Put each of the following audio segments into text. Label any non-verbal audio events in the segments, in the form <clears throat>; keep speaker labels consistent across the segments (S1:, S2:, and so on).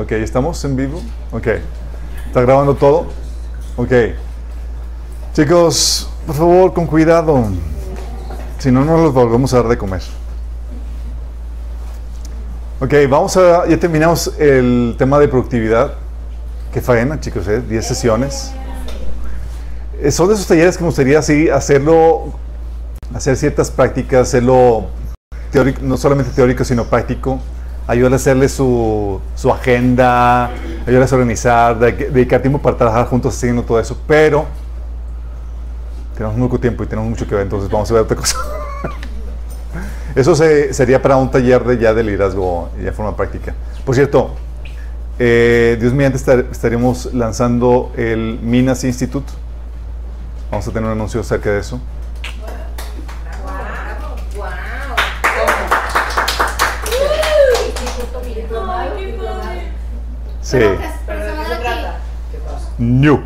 S1: Ok, ¿estamos en vivo? Ok. ¿Está grabando todo? Ok. Chicos, por favor, con cuidado. Si no, no los volvemos a dar de comer. Ok, vamos a... Ya terminamos el tema de productividad. Qué faena, chicos, ¿eh? 10 sesiones. Eh, Son de esos talleres que me gustaría así hacerlo, hacer ciertas prácticas, hacerlo teórico, no solamente teórico, sino práctico ayudarles a hacerle su, su agenda, ayudarles a organizar, de- dedicar tiempo para trabajar juntos haciendo todo eso, pero tenemos muy poco tiempo y tenemos mucho que ver, entonces vamos a ver otra cosa. <laughs> Eso se- sería para un taller de ya de liderazgo de forma práctica. Por cierto, eh, Dios mediante estar- estaremos lanzando el Minas Institute. Vamos a tener un anuncio acerca de eso. Sí. New.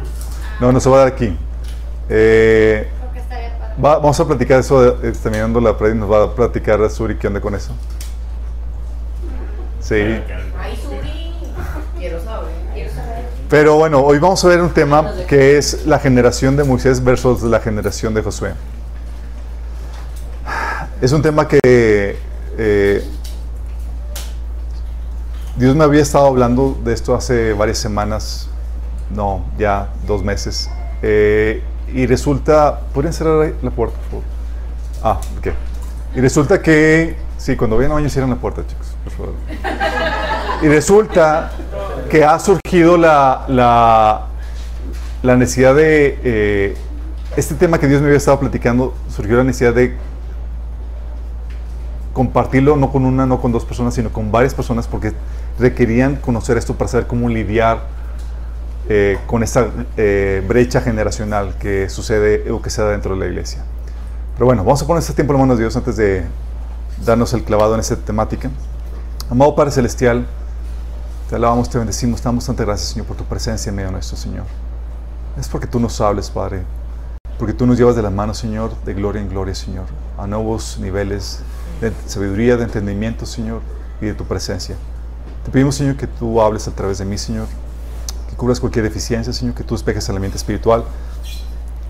S1: No, no se va a dar aquí. Eh, va- vamos a platicar eso, de- eh, terminando la prédica, nos va a platicar Suri qué onda con eso. Sí.
S2: Ay, Suri. Quiero saber. Quiero saber.
S1: Pero bueno, hoy vamos a ver un tema que es la generación de Moisés versus la generación de Josué. Es un tema que eh, Dios me había estado hablando de esto hace varias semanas, no, ya dos meses. Eh, y resulta, ¿pueden cerrar la puerta? por favor? Ah, ok. Y resulta que, sí, cuando vayan a baño cierren la puerta, chicos, por favor. Y resulta que ha surgido la, la, la necesidad de, eh, este tema que Dios me había estado platicando, surgió la necesidad de compartirlo no con una, no con dos personas, sino con varias personas porque requerían conocer esto para saber cómo lidiar eh, con esta eh, brecha generacional que sucede o que se da dentro de la iglesia. Pero bueno, vamos a poner este tiempo en manos de Dios antes de darnos el clavado en esta temática. Amado Padre Celestial, te alabamos, te bendecimos, te damos tanta gracias, Señor, por tu presencia en medio nuestro Señor. Es porque tú nos hables, Padre, porque tú nos llevas de la mano, Señor, de gloria en gloria, Señor, a nuevos niveles de sabiduría, de entendimiento, Señor, y de tu presencia. Te pedimos, Señor, que tú hables a través de mí, Señor, que cubras cualquier deficiencia, Señor, que tú despejes el ambiente espiritual,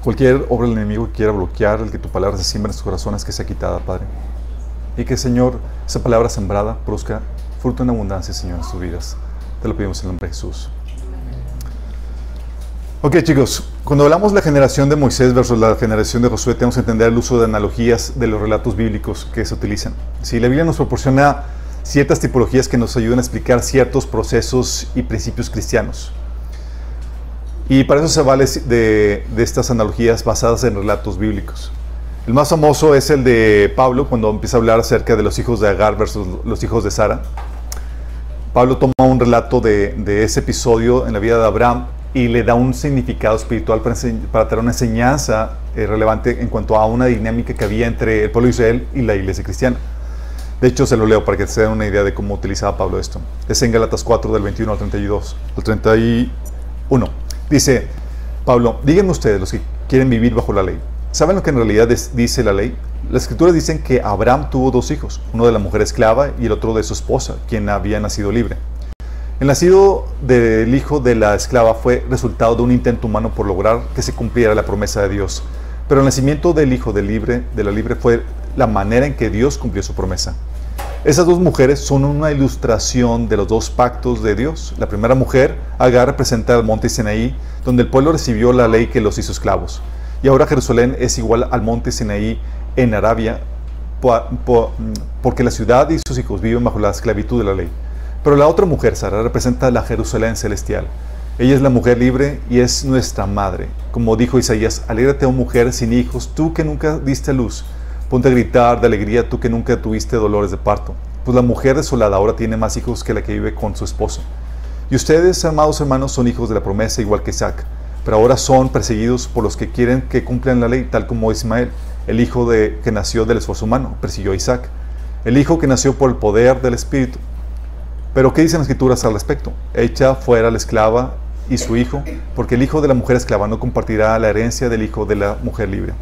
S1: cualquier obra del enemigo que quiera bloquear el que tu palabra se siembra en sus corazones, que sea quitada, Padre. Y que, Señor, esa palabra sembrada produzca fruto en abundancia, Señor, en sus vidas. Te lo pedimos en el nombre de Jesús. Ok, chicos, cuando hablamos de la generación de Moisés versus la generación de Josué, tenemos que entender el uso de analogías de los relatos bíblicos que se utilizan. Si la Biblia nos proporciona ciertas tipologías que nos ayudan a explicar ciertos procesos y principios cristianos. Y para eso se vale de, estas analogías basadas en relatos bíblicos. El más famoso es el de Pablo cuando empieza a hablar acerca de los hijos de Agar versus los hijos de Sara. Pablo toma un relato de, ese episodio en la vida de Abraham y le da un significado espiritual para, para traer una enseñanza eh, relevante en cuanto a una dinámica que había entre el pueblo de Israel y la iglesia cristiana. De hecho, se lo leo para que se den una idea de cómo utilizaba Pablo esto. Es en Galatas 4, del 21 al 32. Al 31. Dice Pablo, díganme ustedes, los que quieren vivir bajo la ley. ¿Saben lo que en realidad dice la ley? Las escrituras dicen que Abraham tuvo dos hijos, uno de la mujer esclava y el otro de su esposa, quien había nacido libre. El nacido del hijo de la esclava fue resultado de un intento humano por lograr que se cumpliera la promesa de Dios. Pero el nacimiento del hijo del libre, de la libre fue la manera en que Dios cumplió su promesa. Esas dos mujeres son una ilustración de los dos pactos de Dios. La primera mujer, Agar, representa el monte Sinaí, donde el pueblo recibió la ley que los hizo esclavos. Y ahora Jerusalén es igual al monte Sinaí en Arabia, po- po- porque la ciudad y sus hijos viven bajo la esclavitud de la ley. Pero la otra mujer, Sara, representa la Jerusalén celestial. Ella es la mujer libre y es nuestra madre. Como dijo Isaías, alégrate, oh mujer sin hijos, tú que nunca diste luz. Ponte a gritar de alegría, tú que nunca tuviste dolores de parto. Pues la mujer desolada ahora tiene más hijos que la que vive con su esposo. Y ustedes, amados hermanos, son hijos de la promesa igual que Isaac. Pero ahora son perseguidos por los que quieren que cumplan la ley, tal como Ismael, el hijo de, que nació del esfuerzo humano, persiguió a Isaac. El hijo que nació por el poder del Espíritu. Pero ¿qué dicen las escrituras al respecto? Echa fuera la esclava y su hijo, porque el hijo de la mujer esclava no compartirá la herencia del hijo de la mujer libre.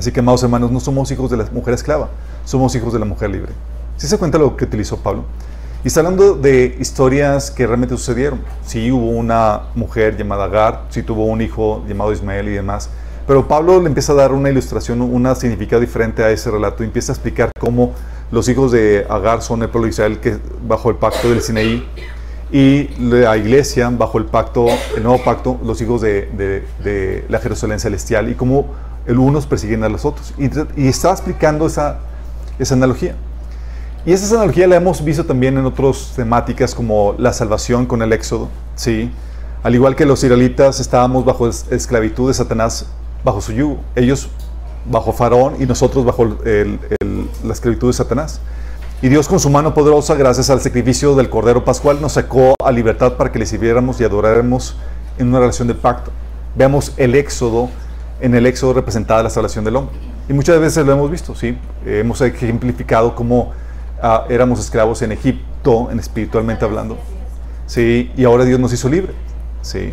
S1: Así que, amados hermanos, no somos hijos de la mujer esclava, somos hijos de la mujer libre. ¿Sí se cuenta lo que utilizó Pablo? Y está hablando de historias que realmente sucedieron. Sí hubo una mujer llamada Agar, sí tuvo un hijo llamado Ismael y demás. Pero Pablo le empieza a dar una ilustración, un significado diferente a ese relato y empieza a explicar cómo los hijos de Agar son el pueblo de Israel que bajo el pacto del Sinaí y la iglesia bajo el pacto, el nuevo pacto, los hijos de, la Jerusalén celestial y cómo el unos persiguen a los otros. Y, está explicando esa, esa analogía. Y esa analogía la hemos visto también en otras temáticas como la salvación con el éxodo, ¿sí? Al igual que los israelitas estábamos bajo esclavitud de Satanás, bajo su yugo. Ellos bajo Faraón y nosotros bajo la esclavitud de Satanás. Y Dios con su mano poderosa, gracias al sacrificio del Cordero Pascual, nos sacó a libertad para que le sirviéramos y adoráramos en una relación de pacto. Veamos el éxodo, en el éxodo representada la salvación del hombre. Y muchas veces lo hemos visto, ¿sí? hemos ejemplificado cómo ah, éramos esclavos en Egipto, en espiritualmente hablando. ¿sí? Y ahora Dios nos hizo libre. ¿sí?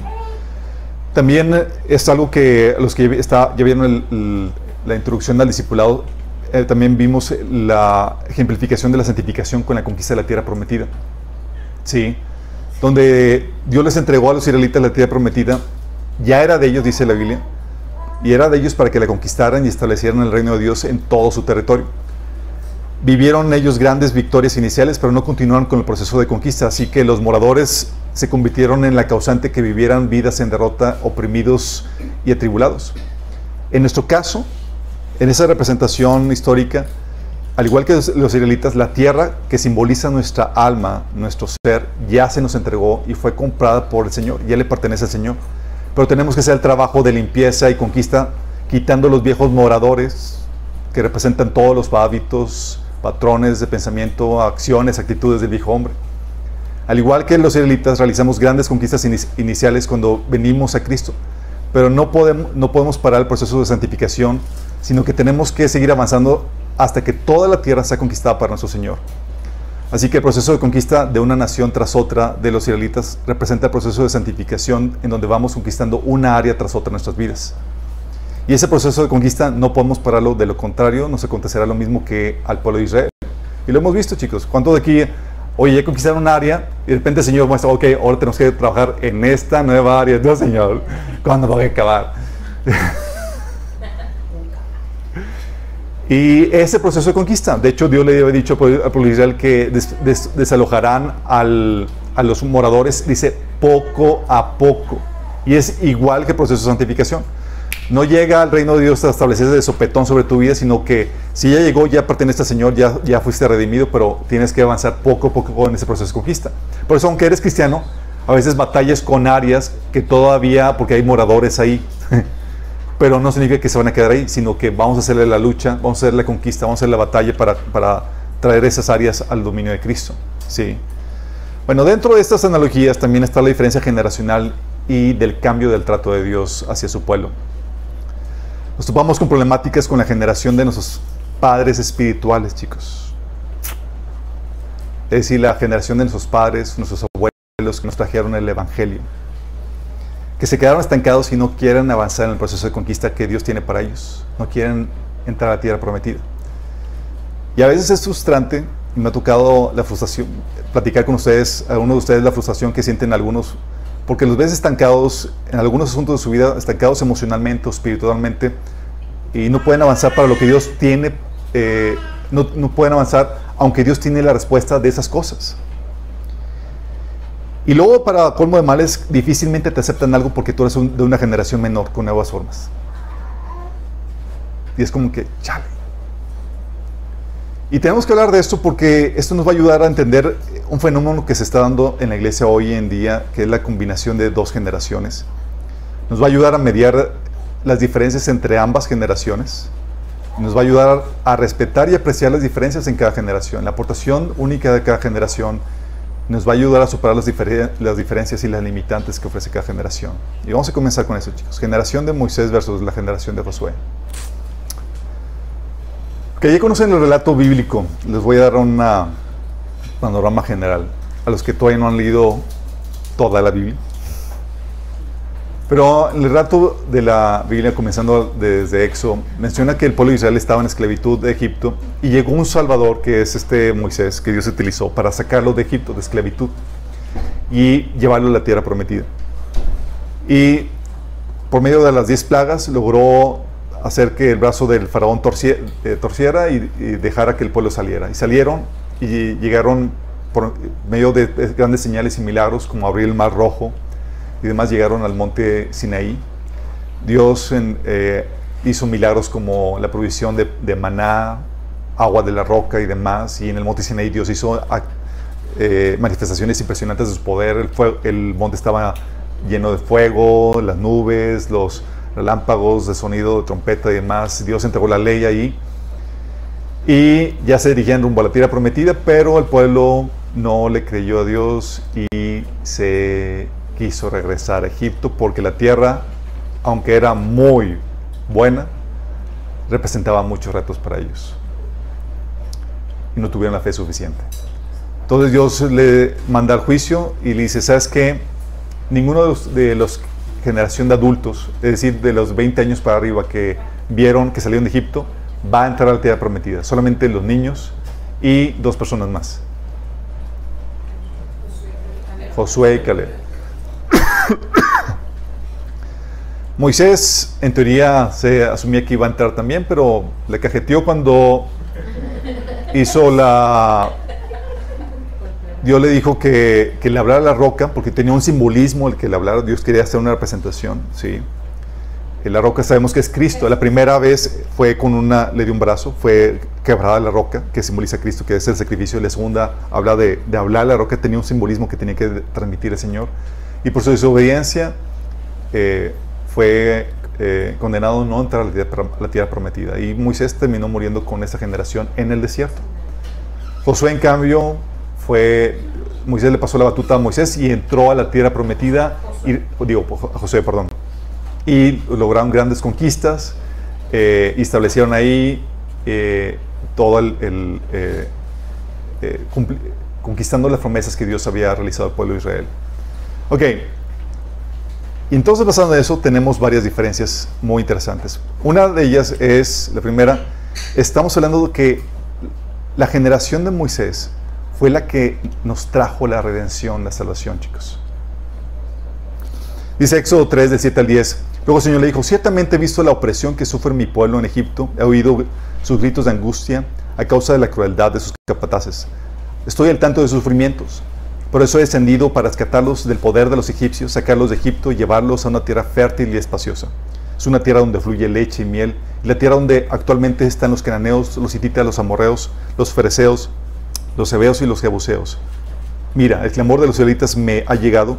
S1: También es algo que los que está, ya vieron la introducción al discipulado eh, también vimos la ejemplificación de la santificación con la conquista de la tierra prometida. Sí, donde Dios les entregó a los israelitas la tierra prometida, ya era de ellos, dice la Biblia, y era de ellos para que la conquistaran y establecieran el reino de Dios en todo su territorio. Vivieron ellos grandes victorias iniciales, pero no continuaron con el proceso de conquista, así que los moradores se convirtieron en la causante que vivieran vidas en derrota, oprimidos y atribulados. En nuestro caso, en esa representación histórica, al igual que los israelitas, la tierra que simboliza nuestra alma, nuestro ser, ya se nos entregó y fue comprada por el Señor, ya le pertenece al Señor. Pero tenemos que hacer el trabajo de limpieza y conquista, quitando los viejos moradores que representan todos los hábitos, patrones de pensamiento, acciones, actitudes del viejo hombre. Al igual que los israelitas, realizamos grandes conquistas iniciales cuando venimos a Cristo, pero no podemos, no podemos parar el proceso de santificación sino que tenemos que seguir avanzando hasta que toda la tierra sea conquistada para nuestro Señor. Así que el proceso de conquista de una nación tras otra de los israelitas representa el proceso de santificación en donde vamos conquistando una área tras otra en nuestras vidas. Y ese proceso de conquista no podemos pararlo, de lo contrario nos acontecerá lo mismo que al pueblo de Israel. Y lo hemos visto, chicos. ¿Cuántos de aquí, oye, ya conquistaron un área y de repente el Señor muestra, ok, ahora tenemos que trabajar en esta nueva área? No, Señor, ¿cuándo va a acabar? <laughs> Y ese proceso de conquista, de hecho Dios le había dicho al pueblo Israel que desalojarán a los moradores, dice, poco a poco. Y es igual que el proceso de santificación. No llega al reino de Dios a establecerse de sopetón sobre tu vida, sino que si ya llegó, ya pertenece al Señor, ya, ya fuiste redimido, pero tienes que avanzar poco a poco en ese proceso de conquista. Por eso, aunque eres cristiano, a veces batallas con áreas que todavía, porque hay moradores ahí, <laughs> pero no significa que se van a quedar ahí, sino que vamos a hacerle la lucha, vamos a hacer la conquista, vamos a hacer la batalla para, para traer esas áreas al dominio de Cristo. ¿sí? Bueno, dentro de estas analogías también está la diferencia generacional y del cambio del trato de Dios hacia su pueblo. Nos topamos con problemáticas con la generación de nuestros padres espirituales, chicos. Es decir, la generación de nuestros padres, nuestros abuelos que nos trajeron el Evangelio que se quedaron estancados y no quieren avanzar en el proceso de conquista que Dios tiene para ellos. No quieren entrar a la tierra prometida. Y a veces es frustrante, y me ha tocado la frustración, platicar con ustedes, algunos de ustedes la frustración que sienten algunos, porque los ves estancados en algunos asuntos de su vida, estancados emocionalmente o espiritualmente, y no pueden avanzar para lo que Dios tiene, eh, no, no pueden avanzar aunque Dios tiene la respuesta de esas cosas. Y luego, para colmo de males, difícilmente te aceptan algo porque tú eres de una generación menor con nuevas formas. Y es como que, chale. Y tenemos que hablar de esto porque esto nos va a ayudar a entender un fenómeno que se está dando en la iglesia hoy en día, que es la combinación de dos generaciones. Nos va a ayudar a mediar las diferencias entre ambas generaciones. Nos va a ayudar a respetar y apreciar las diferencias en cada generación, la aportación única de cada generación nos va a ayudar a superar las, diferencias y las limitantes que ofrece cada generación. Y vamos a comenzar con eso, chicos. Generación de Moisés versus la generación de Josué. Que ya conocen el relato bíblico, les voy a dar un panorama general. A los que todavía no han leído toda la Biblia. Pero el relato de la Biblia, comenzando desde Éxodo, menciona que el pueblo de Israel estaba en esclavitud de Egipto y llegó un Salvador, que es este Moisés, que Dios utilizó para sacarlo de Egipto, de esclavitud, y llevarlo a la tierra prometida. Y por medio de las diez plagas logró hacer que el brazo del faraón eh, torciera y, dejara que el pueblo saliera. Y salieron y llegaron por medio de grandes señales y milagros, como abrir el mar rojo, y demás llegaron al monte Sinaí. Dios eh, hizo milagros como la provisión de, maná, agua de la roca y demás. Y en el monte Sinaí Dios hizo eh, manifestaciones impresionantes de su poder. El, el, monte estaba lleno de fuego, las nubes, los relámpagos de sonido de trompeta y demás. Dios entregó la ley ahí. Y ya se dirigían rumbo a la tierra prometida, pero el pueblo no le creyó a Dios y se quiso regresar a Egipto porque la tierra, aunque era muy buena, representaba muchos retos para ellos. Y no tuvieron la fe suficiente. Entonces Dios le manda al juicio y le dice, ¿sabes qué? Ninguno de los, de los generación de adultos, es decir, de los 20 años para arriba que vieron que salieron de Egipto, va a entrar a la tierra prometida. Solamente los niños y dos personas más. Josué y Caleb. <coughs> Moisés, en teoría, se asumía que iba a entrar también, pero le cajeteó cuando hizo la... Dios le dijo que, le hablara la roca, porque tenía un simbolismo el que le hablara. Dios quería hacer una representación, ¿sí? la roca sabemos que es Cristo. La primera vez fue con una, le dio un brazo, fue quebrada la roca, que simboliza a Cristo, que es el sacrificio. La segunda habla de hablar la roca, tenía un simbolismo que tenía que transmitir el Señor y por su desobediencia eh, fue eh, condenado no a entrar a la tierra, prometida. Y Moisés terminó muriendo con esa generación en el desierto. Josué, en cambio, fue, Moisés le pasó la batuta a Moisés y entró a la tierra prometida, y, digo, a Josué, perdón, y lograron grandes conquistas, eh, establecieron ahí todo el, conquistando las promesas que Dios había realizado al pueblo de Israel. Ok. Entonces, basado en eso, tenemos varias diferencias muy interesantes. Una de ellas es, la primera, estamos hablando de que la generación de Moisés fue la que nos trajo la redención, la salvación, chicos. Dice Éxodo 3, del 7 al 10. Luego el Señor le dijo, ciertamente he visto la opresión que sufre mi pueblo en Egipto, he oído sus gritos de angustia a causa de la crueldad de sus capataces. Estoy al tanto de sus sufrimientos. Por eso he descendido para rescatarlos del poder de los egipcios, sacarlos de Egipto y llevarlos a una tierra fértil y espaciosa. Es una tierra donde fluye leche y miel, y la tierra donde actualmente están los cananeos, los hititas, los amorreos, los fereceos, los hebeos y los jebuseos. Mira, el clamor de los israelitas me ha llegado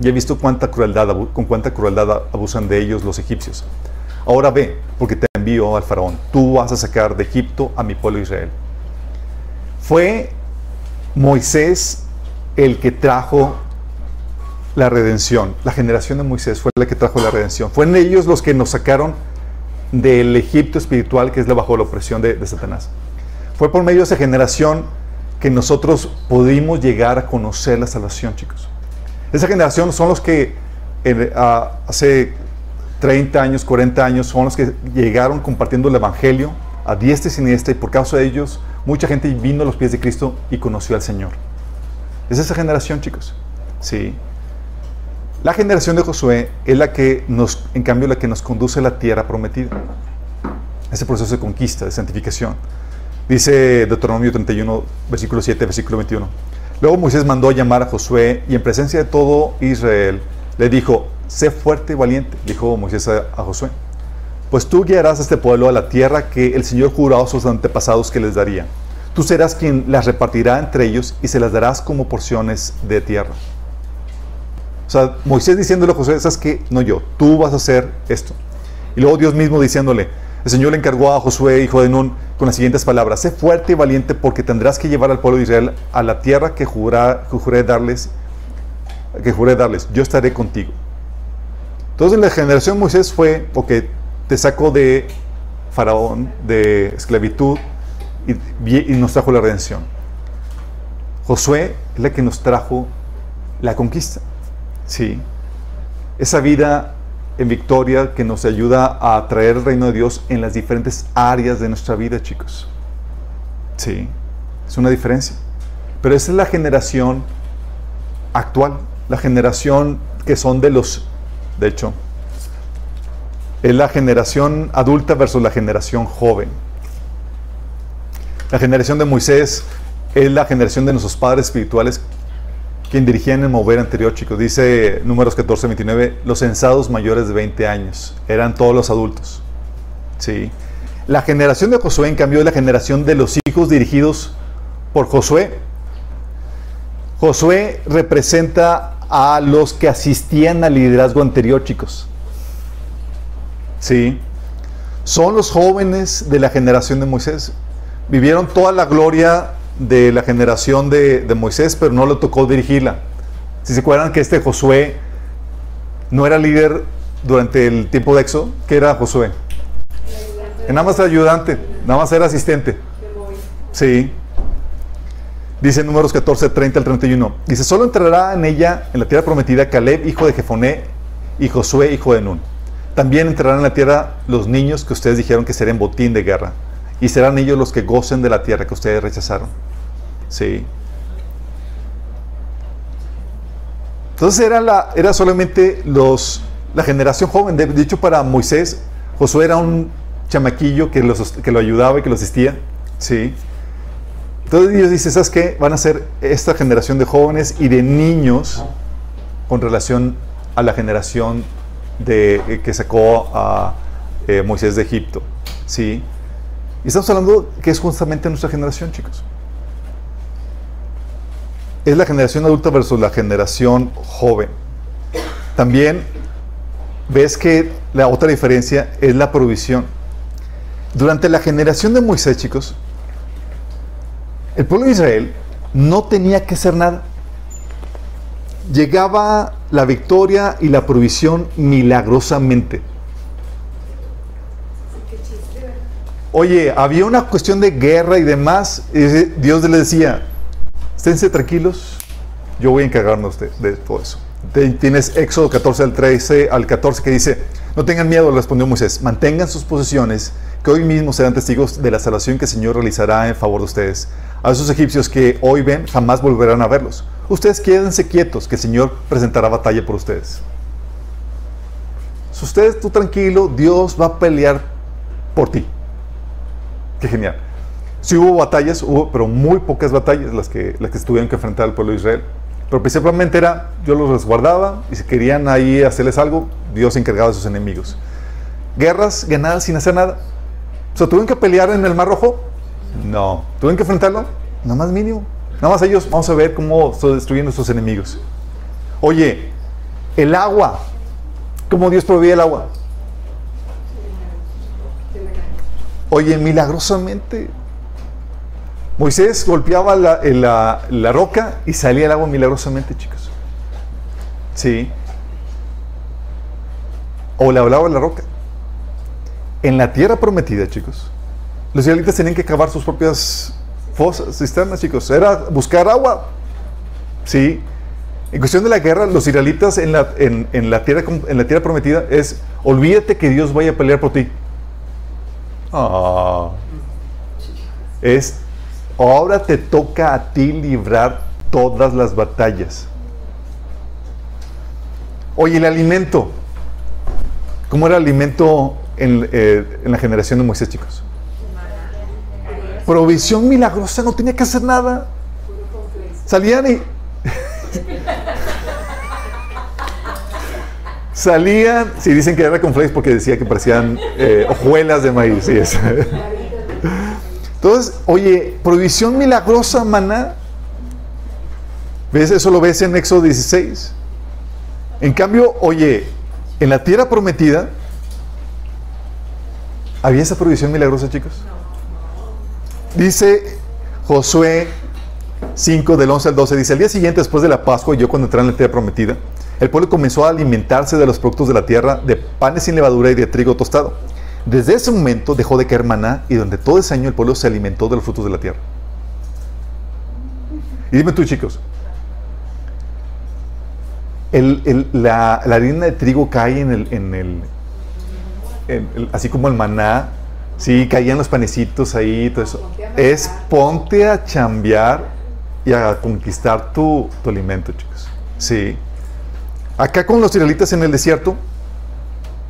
S1: y he visto cuánta crueldad, con cuánta crueldad abusan de ellos los egipcios. Ahora ve, porque te envío al faraón. Tú vas a sacar de Egipto a mi pueblo Israel. Fue Moisés el que trajo la redención. La generación de Moisés fue la que trajo la redención. Fueron ellos los que nos sacaron del Egipto espiritual que es bajo la opresión de, Satanás. Fue por medio de esa generación que nosotros pudimos llegar a conocer la salvación, chicos. Esa generación son los que hace 30 años, 40 años, son los que llegaron compartiendo el Evangelio a diestra y siniestra y por causa de ellos mucha gente vino a los pies de Cristo y conoció al Señor. Es esa generación, chicos. Sí. La generación de Josué es la que nos, en cambio, la que nos conduce a la tierra prometida. Ese proceso de conquista, de santificación. Dice Deuteronomio 31, versículo 7, versículo 21. Luego Moisés mandó llamar a Josué y en presencia de todo Israel le dijo, sé fuerte y valiente, dijo Moisés a, a Josué. Pues tú guiarás a este pueblo a la tierra que el Señor juró a sus antepasados que les daría Tú serás quien las repartirá entre ellos y se las darás como porciones de tierra. O sea, Moisés diciéndole a José, ¿sabes qué? No yo, tú vas a hacer esto. Y luego Dios mismo diciéndole, el Señor le encargó a Josué, hijo de Nun, con las siguientes palabras, sé fuerte y valiente porque tendrás que llevar al pueblo de Israel a la tierra que, que juré darles, que juré darles, yo estaré contigo. Entonces la generación de Moisés fue, porque te saco de faraón, de esclavitud, y, nos trajo la redención. Josué es la que nos trajo la conquista. Sí. esa vida en victoria que nos ayuda a traer el reino de Dios en las diferentes áreas de nuestra vida, chicos. Sí, es una diferencia. Pero esa es la generación actual, la generación que son de los, de hecho, es la generación adulta versus la generación joven. La generación de Moisés es la generación de nuestros padres espirituales quien dirigían el mover anterior, chicos. Dice números 14, 29, los censados mayores de 20 años. Eran todos los adultos. Sí. La generación de Josué, en cambio, es la generación de los hijos dirigidos por Josué. Josué representa a los que asistían al liderazgo anterior, chicos. Sí. Son los jóvenes de la generación de Moisés. Vivieron toda la gloria de la generación de, Moisés, pero no le tocó dirigirla. Si se acuerdan que este Josué no era líder durante el tiempo de Éxodo, ¿qué era Josué? Que nada más era ayudante, nada más era asistente. Sí. Dice números 14, 30 al 31. Dice, solo entrará en ella, en la tierra prometida, Caleb, hijo de Jefoné, y Josué, hijo de Nun. También entrarán en la tierra los niños que ustedes dijeron que serían botín de guerra, y serán ellos los que gocen de la tierra que ustedes rechazaron. Sí. Entonces era, la, era solamente los, la generación joven. De, hecho, para Moisés, Josué era un chamaquillo que, los, que lo ayudaba y que lo asistía. Sí. Entonces Dios dice, ¿sabes qué? Van a ser esta generación de jóvenes y de niños con relación a la generación de, que sacó a eh, Moisés de Egipto. ¿Sí? Y estamos hablando que es justamente nuestra generación, chicos es la generación adulta versus la generación joven. También ves que la otra diferencia es la provisión. Durante la generación de Moisés, chicos, el pueblo de Israel no tenía que hacer nada. Llegaba la victoria y la provisión milagrosamente. Oye, había una cuestión de guerra y demás. Y Dios le decía, esténse tranquilos, yo voy a encargarnos de, todo eso. Tienes Éxodo 14 al 13 al 14 que dice, no tengan miedo, respondió Moisés, mantengan sus posiciones, que hoy mismo serán testigos de la salvación que el Señor realizará en favor de ustedes. A esos egipcios que hoy ven, jamás volverán a verlos. Ustedes quédense quietos, que el Señor presentará batalla por ustedes. Si ustedes, tú tranquilo, Dios va a pelear por ti. Qué genial. Sí hubo batallas, hubo, pero muy pocas batallas las que, las que tuvieron que enfrentar al pueblo de Israel. Pero principalmente era, yo los resguardaba y si querían ahí hacerles algo, Dios encargaba de sus enemigos. Guerras ganadas sin hacer nada. O ¿tuvieron que pelear en el Mar Rojo? No. ¿Tuvieron que enfrentarlo? Nada más mínimo. Nada más ellos, vamos a ver cómo estoy destruyendo sus enemigos. Oye, el agua. ¿Cómo Dios proveía el agua? Oye, milagrosamente Moisés golpeaba la, roca y salía el agua milagrosamente, chicos. Sí. O le hablaba la roca. En la tierra prometida, chicos, los israelitas tenían que cavar sus propias fosas, cisternas, chicos. Era buscar agua. Sí. En cuestión de la guerra, los israelitas en la, en, la, tierra, en la tierra prometida es, olvídate que Dios vaya a pelear por ti. Ah. Es Ahora te toca a ti librar todas las batallas. Oye, el alimento. ¿Cómo era el alimento en, eh, la generación de Moisés, chicos? Provisión milagrosa, no tenía que hacer nada. Salían y... <laughs> Salían, si dicen que era con flakes porque decía que parecían eh, hojuelas de maíz. Entonces, oye, provisión milagrosa, maná. ¿Ves? Eso lo ves en Éxodo 16. En cambio, oye, en la tierra prometida, ¿había esa provisión milagrosa, chicos? Dice Josué 5 del 11 al 12, dice, el día siguiente después de la Pascua, yo cuando entré en la tierra prometida, el pueblo comenzó a alimentarse de los productos de la tierra, de panes sin levadura y de trigo tostado. Desde ese momento dejó de caer maná y durante todo ese año el pueblo se alimentó de los frutos de la tierra. Y dime tú, chicos, el- el- la, la harina de trigo cae en el, en el, así como el maná, sí, caían los panecitos ahí, todo eso. Es ponte a chambear y a conquistar tu, tu alimento, chicos. Sí. Acá con los israelitas en el desierto,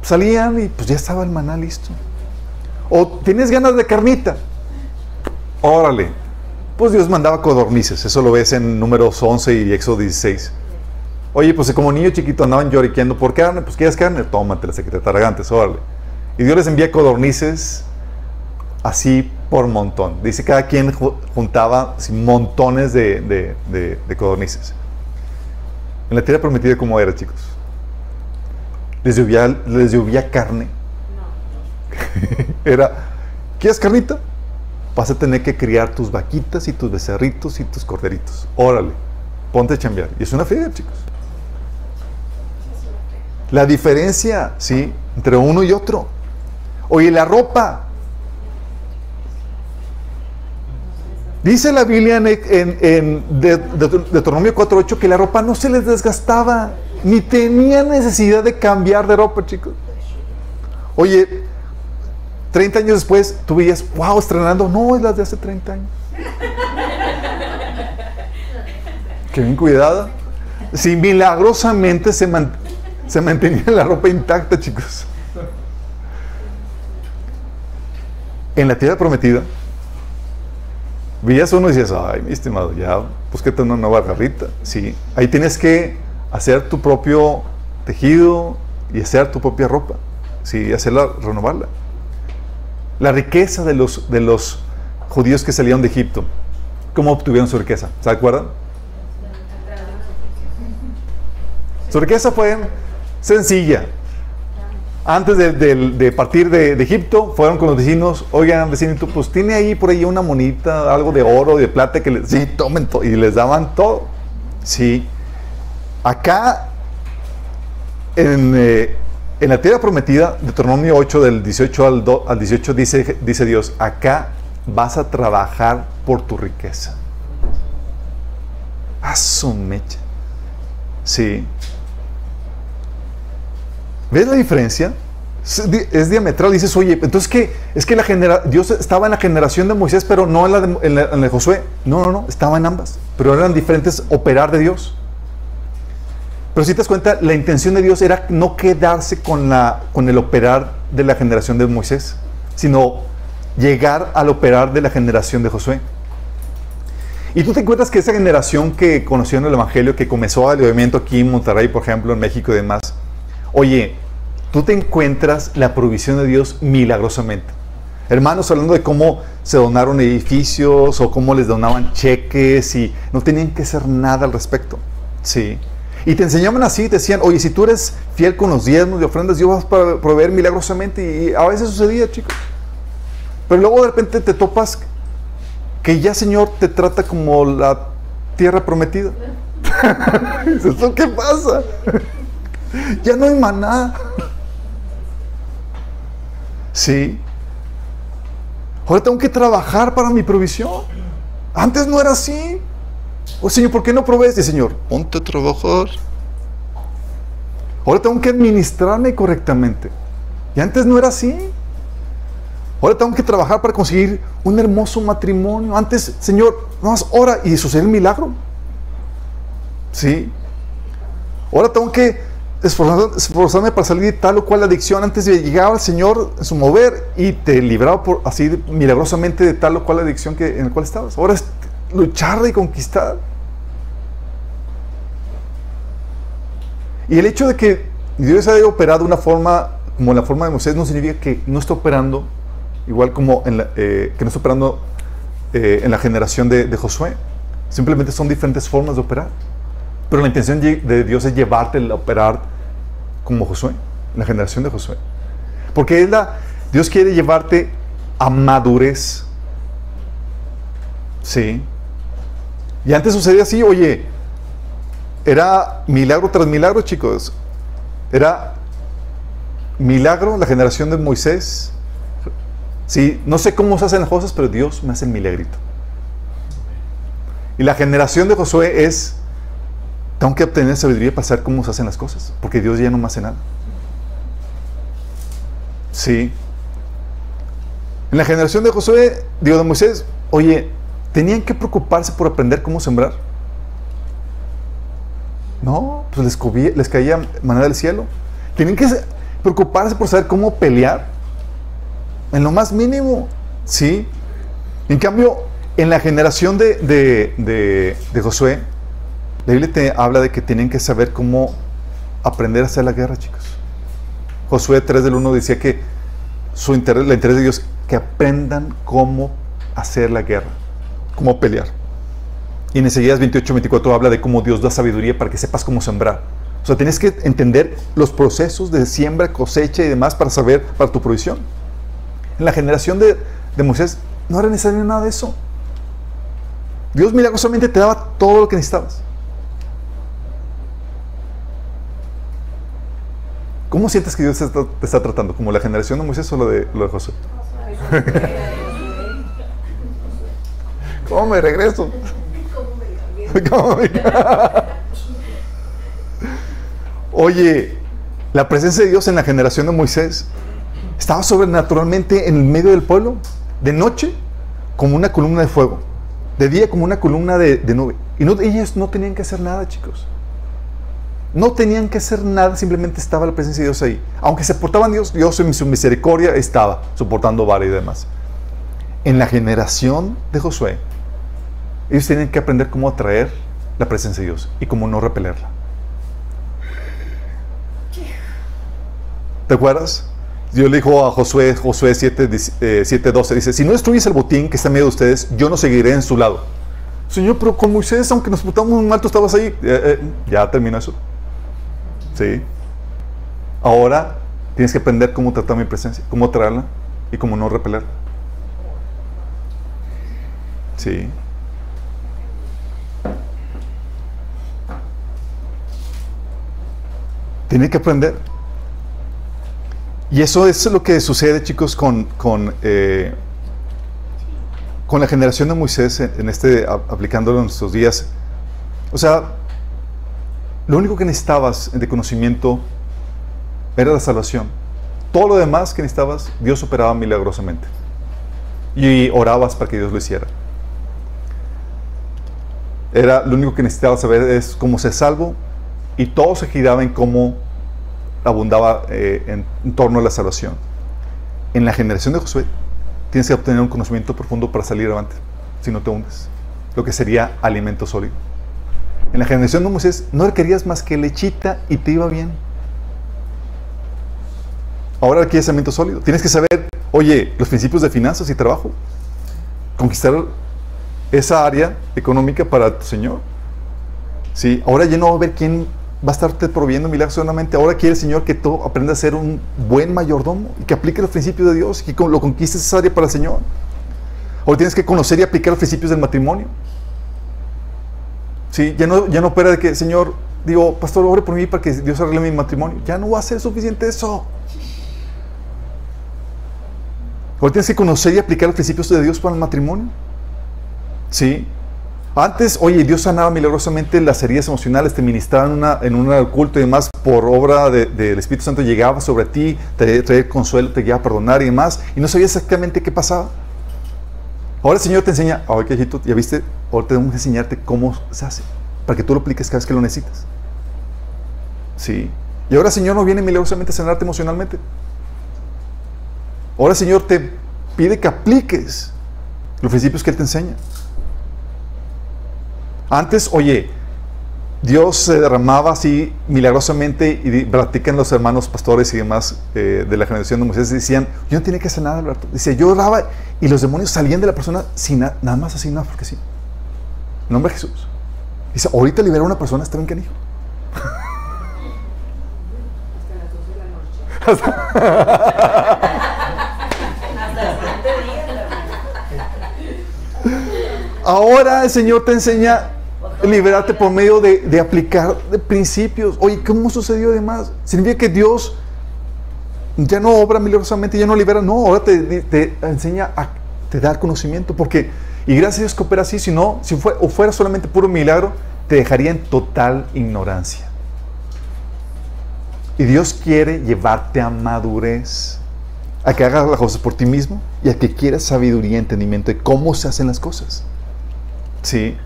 S1: salían y pues ya estaba el maná listo. O tienes ganas de carnita, órale. Pues Dios mandaba codornices, eso lo ves en números 11 y Éxodo 16. Oye, pues como niño chiquito andaban lloriqueando por carne, pues ¿quieres carne? Tómatela, que te atragantes, órale. Y Dios les envía codornices así por montón. Dice cada quien ju- juntaba montones de codornices. En la tierra prometida, ¿cómo era, chicos? Les llovía, les llovía carne. <laughs> Era, ¿quieres carnita? Vas a tener que criar tus vaquitas y tus becerritos y tus corderitos. Órale, ponte a chambear. Y es una friega, chicos. La diferencia, ¿sí? Entre uno y otro. Oye, la ropa. Dice la Biblia en, en, en De- De- Deuteronomio 4.8 que la ropa no se les desgastaba, ni tenía necesidad de cambiar de ropa, chicos. Oye, 30 años después, tú veías, wow, estrenando. No, es las de hace 30 años. <laughs> Qué bien cuidada. Si milagrosamente se, man- se mantenía la ropa intacta, chicos. En la tierra prometida, veías uno y decías, ay, mi estimado, ya búsquete una nueva garrita. Sí, ahí tienes que hacer tu propio tejido y hacer tu propia ropa. Sí, hacerla, renovarla. La riqueza de los, de los judíos que salieron de Egipto. ¿Cómo obtuvieron su riqueza? ¿Se acuerdan? Su riqueza fue sencilla. Antes de, partir de, de Egipto, fueron con los vecinos, oigan, vecinito, pues tiene ahí por ahí una monita, algo de oro, de plata, que les, sí, tomen todo. Y les daban todo. Sí. Acá, en, eh, en la tierra prometida, Deuteronomio 8, del 18 al, do- al 18, dice, dice Dios, acá vas a trabajar por tu riqueza. A. Sí. ¿Ves la diferencia? Es di- Es diametral. Dices, oye, entonces que es que Dios estaba en la generación de Moisés, pero no en la de, en la- en la de Josué. No, no, no, estaba en ambas. Pero eran diferentes operar de Dios. Pero si te das cuenta, la intención de Dios era no quedarse con, la, con el operar de la generación de Moisés, sino llegar al operar de la generación de Josué. Y tú te encuentras que esa generación que conoció en el Evangelio, que comenzó el movimiento aquí en Monterrey, por ejemplo, en México y demás, oye, tú te encuentras la provisión de Dios milagrosamente. Hermanos, hablando de cómo se donaron edificios o cómo les donaban cheques y no tenían que hacer nada al respecto. Sí. Y te enseñaban así, te decían, oye, si tú eres fiel con los diezmos y ofrendas, Dios vas a proveer milagrosamente. Y a veces sucedía, chicos. Pero luego de repente te topas que ya Señor te trata como la tierra prometida. <laughs> Dices, ¿esto qué pasa? Ya no hay maná. Sí. Ahora tengo que trabajar para mi provisión. Antes no era así. Oh Señor, ¿por qué no provees? Y Señor, ponte a trabajar. Ahora tengo que administrarme correctamente. Y antes no era así. Ahora tengo que trabajar para conseguir un hermoso matrimonio. Antes, Señor, no más ora y sucede el milagro. Sí. Ahora tengo que esforzarme para salir de tal o cual adicción. Antes de llegar al Señor en su mover y te libraba por, así milagrosamente de tal o cual adicción que, en la cual estabas. Ahora es luchar y conquistar. Y el hecho de que Dios haya operado de una forma como la forma de Moisés no significa que no está operando igual como en la, eh, que no operando eh, en la generación de Josué. Simplemente son diferentes formas de operar. Pero la intención de Dios es llevarte a operar como Josué, la generación de Josué. Porque es la, Dios quiere llevarte a madurez. Sí. Y antes sucedía así, oye, era milagro tras milagro, chicos. Era milagro la generación de Moisés. Sí, no sé cómo se hacen las cosas, pero Dios me hace el milagrito. Y la generación de Josué es Tengo que obtener sabiduría para saber cómo se hacen las cosas, porque Dios ya no me hace nada. Sí. En la generación de Josué, digo de Moisés, oye, tenían que preocuparse por aprender cómo sembrar. No, pues les, caía manera del cielo. Tenían que se- preocuparse por saber cómo pelear. En lo más mínimo. Sí. En cambio, en la generación de, de- de Josué, la Biblia te habla de que tienen que saber cómo aprender a hacer la guerra, chicos. Josué 3 del 1 decía que su interés, el interés de Dios, que aprendan cómo hacer la guerra, cómo pelear. Y en Ezequías 28, 24 habla de cómo Dios da sabiduría para que sepas cómo sembrar. O sea, tienes que entender los procesos de siembra, cosecha y demás para saber, para tu provisión. En la generación de, de Moisés no era necesario nada de eso. Dios milagrosamente te daba todo lo que necesitabas. ¿Cómo sientes que Dios te está, te está tratando? ¿Como la generación de Moisés o lo de, lo de Josué? <laughs> ¿Cómo me regreso? ¿Cómo me- <laughs> Oye, la presencia de Dios en la generación de Moisés estaba sobrenaturalmente en el medio del pueblo, de noche como una columna de fuego, de día como una columna de, de nube. Y no, ellos no tenían que hacer nada, chicos. No tenían que hacer nada, simplemente estaba la presencia de Dios ahí. Aunque se portaban Dios, Dios en su misericordia estaba soportando vara y demás. En la generación de Josué, ellos tenían que aprender cómo atraer la presencia de Dios y cómo no repelerla. ¿Te acuerdas? Dios le dijo a Josué, Josué 7, eh, 7:12, dice, si no destruyes el botín que está en medio de ustedes, yo no seguiré en su lado. Señor, pero con Moisés, aunque nos portamos muy mal, tú estabas ahí. Eh, eh, ya terminó eso. Sí. Ahora tienes que aprender cómo tratar mi presencia, cómo traerla y cómo no repelerla. Sí. Tiene que aprender. Y eso es lo que sucede, chicos, con, con, eh, con la generación de Moisés en, este, aplicándolo en nuestros días. O sea, lo único que necesitabas de conocimiento era la salvación. Todo lo demás que necesitabas, Dios operaba milagrosamente. Y orabas para que Dios lo hiciera. Era lo único que necesitabas saber es cómo ser salvo y todo se giraba en cómo abundaba eh, en, en torno a la salvación. En la generación de Josué tienes que obtener un conocimiento profundo para salir adelante, si no te hundes. Lo que sería alimento sólido. En la generación de Moisés no requerías más que lechita y te iba bien. Ahora requieres alimento sólido. Tienes que saber, oye, los principios de finanzas y trabajo. Conquistar esa área económica para tu Señor. Sí, ahora ya no va a ver quién va a estarte proveyendo milagros solamente. Ahora quiere el Señor que tú aprendas a ser un buen mayordomo y que aplique los principios de Dios y que lo conquistes esa área para el Señor. Ahora tienes que conocer y aplicar los principios del matrimonio. Sí, ya no, ya no opera de que, Señor, digo, pastor, ore por mí para que Dios arregle mi matrimonio. Ya no va a ser suficiente eso. Ahora tienes que conocer y aplicar los principios de Dios para el matrimonio. Sí. Antes, oye, Dios sanaba milagrosamente las heridas emocionales, te ministraba en, una, en un culto y demás, por obra de- del Espíritu Santo llegaba sobre ti, te traía consuelo, te guiaba a perdonar y demás, y no sabías exactamente qué pasaba. Ahora el Señor te enseña, qué hijito, ya viste, ahora tenemos que enseñarte cómo se hace, para que tú lo apliques cada vez que lo necesitas. Sí. Y ahora Señor no viene milagrosamente a sanarte emocionalmente. Ahora Señor te pide que apliques los principios que Él te enseña. Antes, oye, Dios se derramaba así milagrosamente y platican los hermanos pastores y demás eh, de la generación de Moisés decían, yo no tenía que hacer nada, Alberto. Dice, yo oraba y los demonios salían de la persona sin na- nada más así, nada, porque sí. En nombre de Jesús. Dice, ahorita liberar a una persona está bien canijo.
S2: Hasta el siguiente día.
S1: Ahora el Señor te enseña a liberarte por medio de, de aplicar de principios. Oye, ¿cómo sucedió además? Significa que Dios ya no obra milagrosamente, ya no libera. No, ahora te, te enseña a te da conocimiento. Porque, y gracias a Dios que opera así, si no, si fue, o fuera solamente puro milagro, te dejaría en total ignorancia. Y Dios quiere llevarte a madurez, a que hagas las cosas por ti mismo y a que quieras sabiduría y entendimiento de cómo se hacen las cosas. Sí.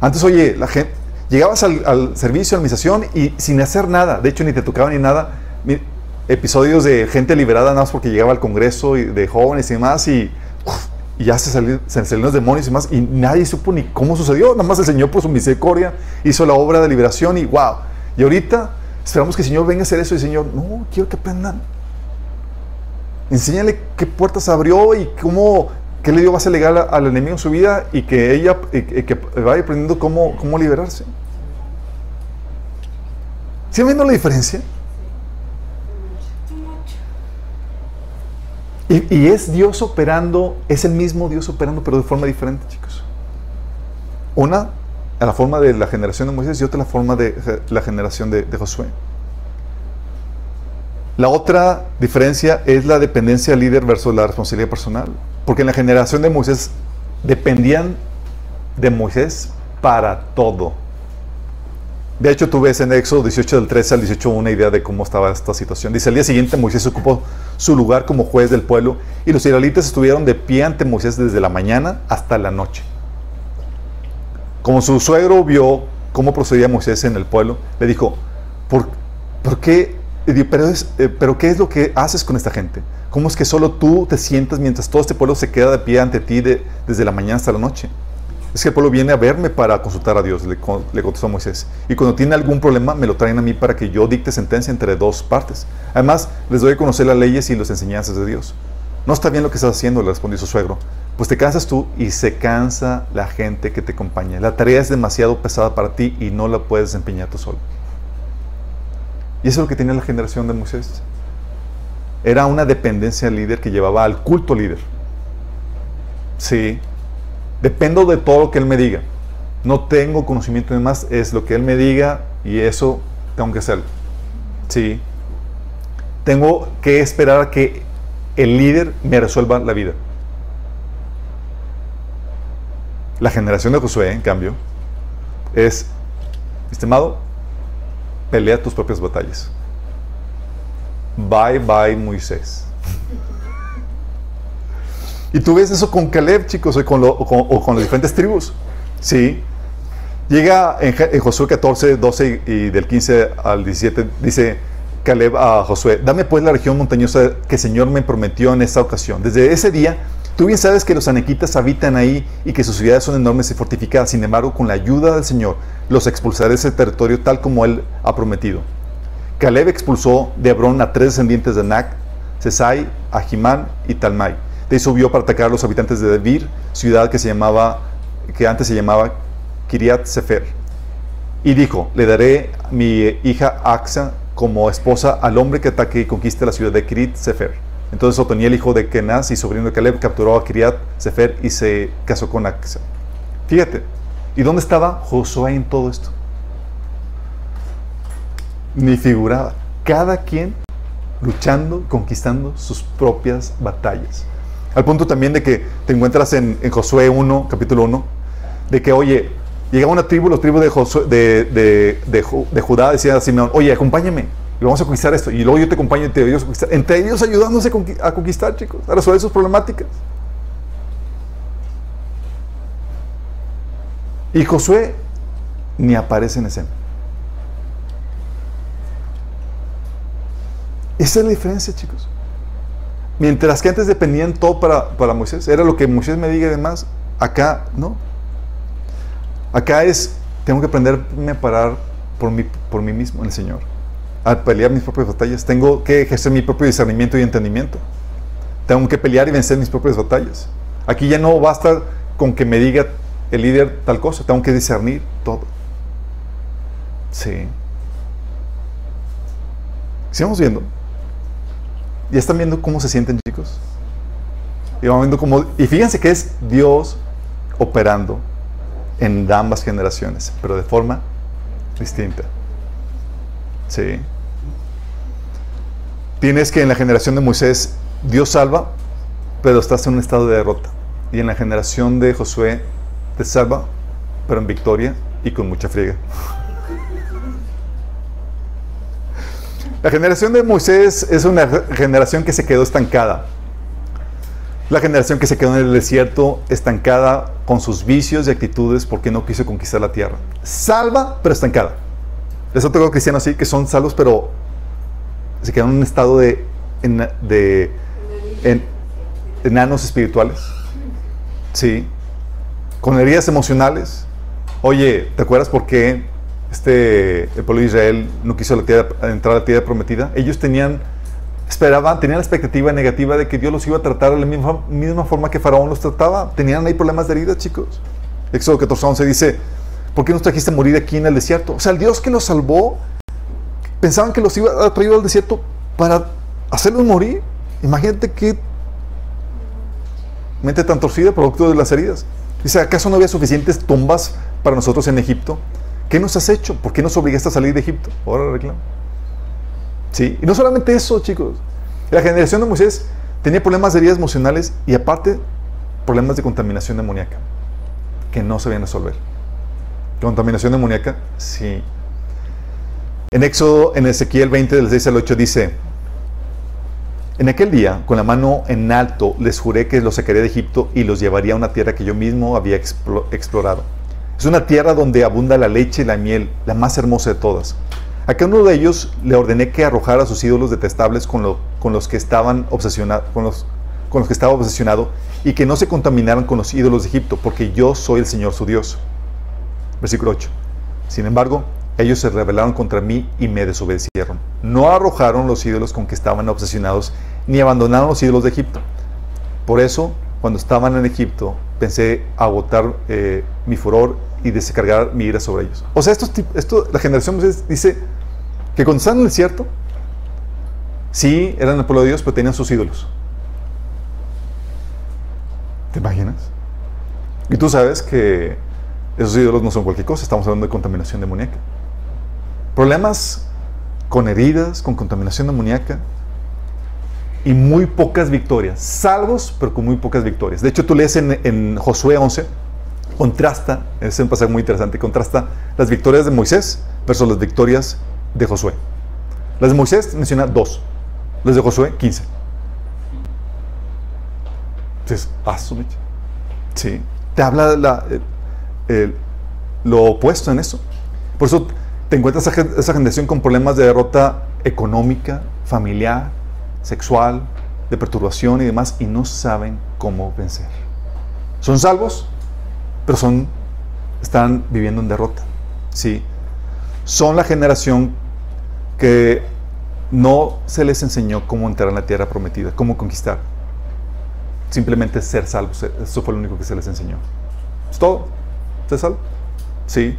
S1: Antes, oye, la gente, llegabas al, servicio, a la administración y sin hacer nada, de hecho ni te tocaba ni nada, episodios de gente liberada nada más porque llegaba al Congreso y de jóvenes y demás y, ya se salieron, los demonios y demás y nadie supo ni cómo sucedió, nada más el Señor por su misericordia hizo la obra de liberación y wow. Y ahorita Esperamos que el Señor venga a hacer eso y el Señor, no, quiero que aprendan. Enséñale qué puertas abrió y cómo, qué le dio base legal al enemigo en su vida y que ella que vaya aprendiendo cómo, cómo liberarse. ¿Sí viendo la diferencia? Y, es Dios operando, es el mismo Dios operando, pero de forma diferente, chicos. Una a la forma de la generación de Moisés y otra la forma de la generación de, Josué. La otra diferencia es la dependencia líder versus la responsabilidad personal. Porque en la generación de Moisés dependían de Moisés para todo. De hecho, tú ves en Éxodo 18 del 13 al 18 una idea de cómo estaba esta situación. Dice, el día siguiente Moisés ocupó su lugar como juez del pueblo y los israelitas estuvieron de pie ante Moisés desde la mañana hasta la noche. Como su suegro vio cómo procedía Moisés en el pueblo, le dijo, ¿por, qué? Eh, pero ¿qué es lo que haces con esta gente? ¿Cómo es que solo tú te sientas mientras todo este pueblo se queda de pie ante ti desde la mañana hasta la noche? Es que el pueblo viene a verme para consultar a Dios, le, le, contestó Moisés. Y cuando tiene algún problema, me lo traen a mí para que yo dicte sentencia entre dos partes. Además, les doy a conocer las leyes y las enseñanzas de Dios. No está bien lo que estás haciendo, le respondió su suegro. Pues te cansas tú y se cansa la gente que te acompaña. La tarea es demasiado pesada para ti y no la puedes desempeñar tú solo. Y eso es lo que tenía la generación de Moisés. Era una dependencia líder que llevaba al culto líder. Sí. Dependo de todo lo que él me diga. No tengo conocimiento de más, es lo que él me diga y eso tengo que hacerlo. Sí. Tengo que esperar a que el líder me resuelva la vida. La generación de Josué, en cambio, es, estimado, pelea tus propias batallas. Bye, bye, Moisés. Y tú ves eso con Caleb, chicos, o con, las diferentes tribus. Sí. Llega en, en, Josué 14, 12 y del 15 al 17, dice, Caleb a Josué, dame pues la región montañosa que el Señor me prometió en esta ocasión. Desde ese día, tú bien sabes que los anequitas habitan ahí y que sus ciudades son enormes y fortificadas. Sin embargo, con la ayuda del Señor, los expulsaré de ese territorio tal como Él ha prometido. Caleb expulsó de Hebrón a tres descendientes de Anac, Sesai, Ahimán y Talmai. Ahí subió para atacar a los habitantes de Debir, ciudad que, se llamaba, que antes se llamaba Kiriat Sefer. Y dijo, le daré mi hija Axa como esposa al hombre que ataque y conquiste la ciudad de Kirit Sefer. Entonces Otoniel, hijo de Kenaz y sobrino de Caleb, capturó a Kiriat Sefer y se casó con Axa. Fíjate, ¿y dónde estaba Josué en todo esto? Ni figuraba. Cada quien luchando, conquistando sus propias batallas. Al punto también de que te encuentras en, Josué 1, capítulo 1, de que, oye, Llegaba una tribu, los tribus de, de, Judá, decía a Simeón, oye, acompáñame, vamos a conquistar esto. Y luego yo te acompaño y te. Entre ellos ayudándose a conquistar, chicos, a resolver sus problemáticas. Y Josué ni aparece en escena. Esa es la diferencia, chicos. Mientras que antes dependían todo para, para Moisés, era lo que Moisés me diga y demás, acá no. Acá es, tengo que aprenderme a parar por mí, por mí mismo en el Señor, a pelear mis propias batallas. Tengo que ejercer mi propio discernimiento y entendimiento. Tengo que pelear y vencer mis propias batallas. Aquí ya no basta con que me diga el líder tal cosa, tengo que discernir todo. Sí. Sigamos viendo. Ya están viendo cómo se sienten, chicos. Y viendo cómo. Y fíjense que es Dios operando en ambas generaciones, pero de forma distinta. Sí. Tienes que en la generación de Moisés Dios salva, pero estás en un estado de derrota. Y en la generación de Josué te salva, pero en victoria y con mucha friega. La generación de Moisés es una generación que se quedó estancada. La generación que se quedó en el desierto estancada con sus vicios y actitudes porque no quiso conquistar la tierra. Salva, pero estancada. Es otro cristiano así que son salvos, pero se quedan en un estado de enanos espirituales. Sí. Con heridas emocionales. Oye, ¿te acuerdas por qué este, el pueblo de Israel no quiso entrar a la tierra prometida? Ellos tenían, esperaban, tenían la expectativa negativa de que Dios los iba a tratar de la misma, forma que Faraón los trataba. Tenían ahí problemas de heridas, chicos. Éxodo 14, dice, ¿por qué nos trajiste a morir aquí en el desierto? O sea, el Dios que los salvó, pensaban que los iba a traer al desierto para hacerlos morir. Imagínate qué mente tan torcida producto de las heridas. Dice, ¿acaso no había suficientes tumbas para nosotros en Egipto? ¿Qué nos has hecho? ¿Por qué nos obligaste a salir de Egipto? Ahora reclamo. Sí, y no solamente eso, chicos. La generación de Moisés tenía problemas de heridas emocionales y aparte problemas de contaminación demoníaca que no sabían resolver. Contaminación demoníaca, sí. En Éxodo, en Ezequiel 20, del 6 al 8 dice, en aquel día, con la mano en alto, les juré que los sacaría de Egipto y los llevaría a una tierra que yo mismo había explorado. Es una tierra donde abunda la leche y la miel, la más hermosa de todas. A cada uno de ellos le ordené que arrojara sus ídolos detestables con, con los que estaban obsesionados, con los, con los que estaba obsesionado y que no se contaminaran con los ídolos de Egipto, porque yo soy el Señor su Dios. Versículo 8. Sin embargo, ellos se rebelaron contra mí y me desobedecieron. No arrojaron los ídolos con que estaban obsesionados, ni abandonaron los ídolos de Egipto. Por eso, cuando estaban en Egipto, pensé agotar eh, mi furor y descargar mi ira sobre ellos. O sea, esto, esto la generación dice que cuando estaban en el desierto, sí, eran el pueblo de Dios, pero tenían sus ídolos. ¿Te imaginas? Y tú sabes que esos ídolos no son cualquier cosa, estamos hablando de contaminación demoníaca. Problemas con heridas, con contaminación demoníaca y muy pocas victorias. Salvos, pero con muy pocas victorias. De hecho, tú lees en, Josué 11, contrasta, es un pasaje muy interesante, contrasta las victorias de Moisés versus las victorias de Josué. Las de Moisés menciona dos, las de Josué 15. Entonces, ah, Sí, te habla la, lo opuesto en eso. Por eso te encuentras esa generación con problemas de derrota económica, familiar, sexual, de perturbación y demás, y no saben cómo vencer. Son salvos, pero son, están viviendo en derrota. ¿sí? Son la generación que no se les enseñó cómo entrar en la tierra prometida, cómo conquistar. Simplemente ser salvos. Eso fue lo único que se les enseñó. Es todo. ¿Usted salvo? Sí.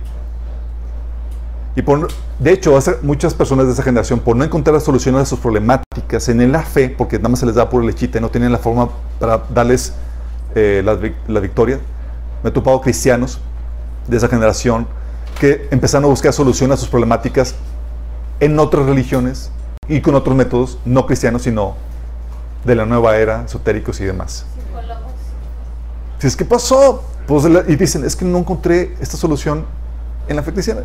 S1: Y por, de hecho, muchas personas de esa generación, por no encontrar la solución a sus problemáticas en la fe, porque nada más se les da por lechita y no tienen la forma para darles eh, la, victoria, me he topado cristianos de esa generación que empezaron a buscar solución a sus problemáticas en otras religiones y con otros métodos, no cristianos, sino de la nueva era, esotéricos y demás. Si es que pasó, pues, y dicen, es que no encontré esta solución en la fe cristiana.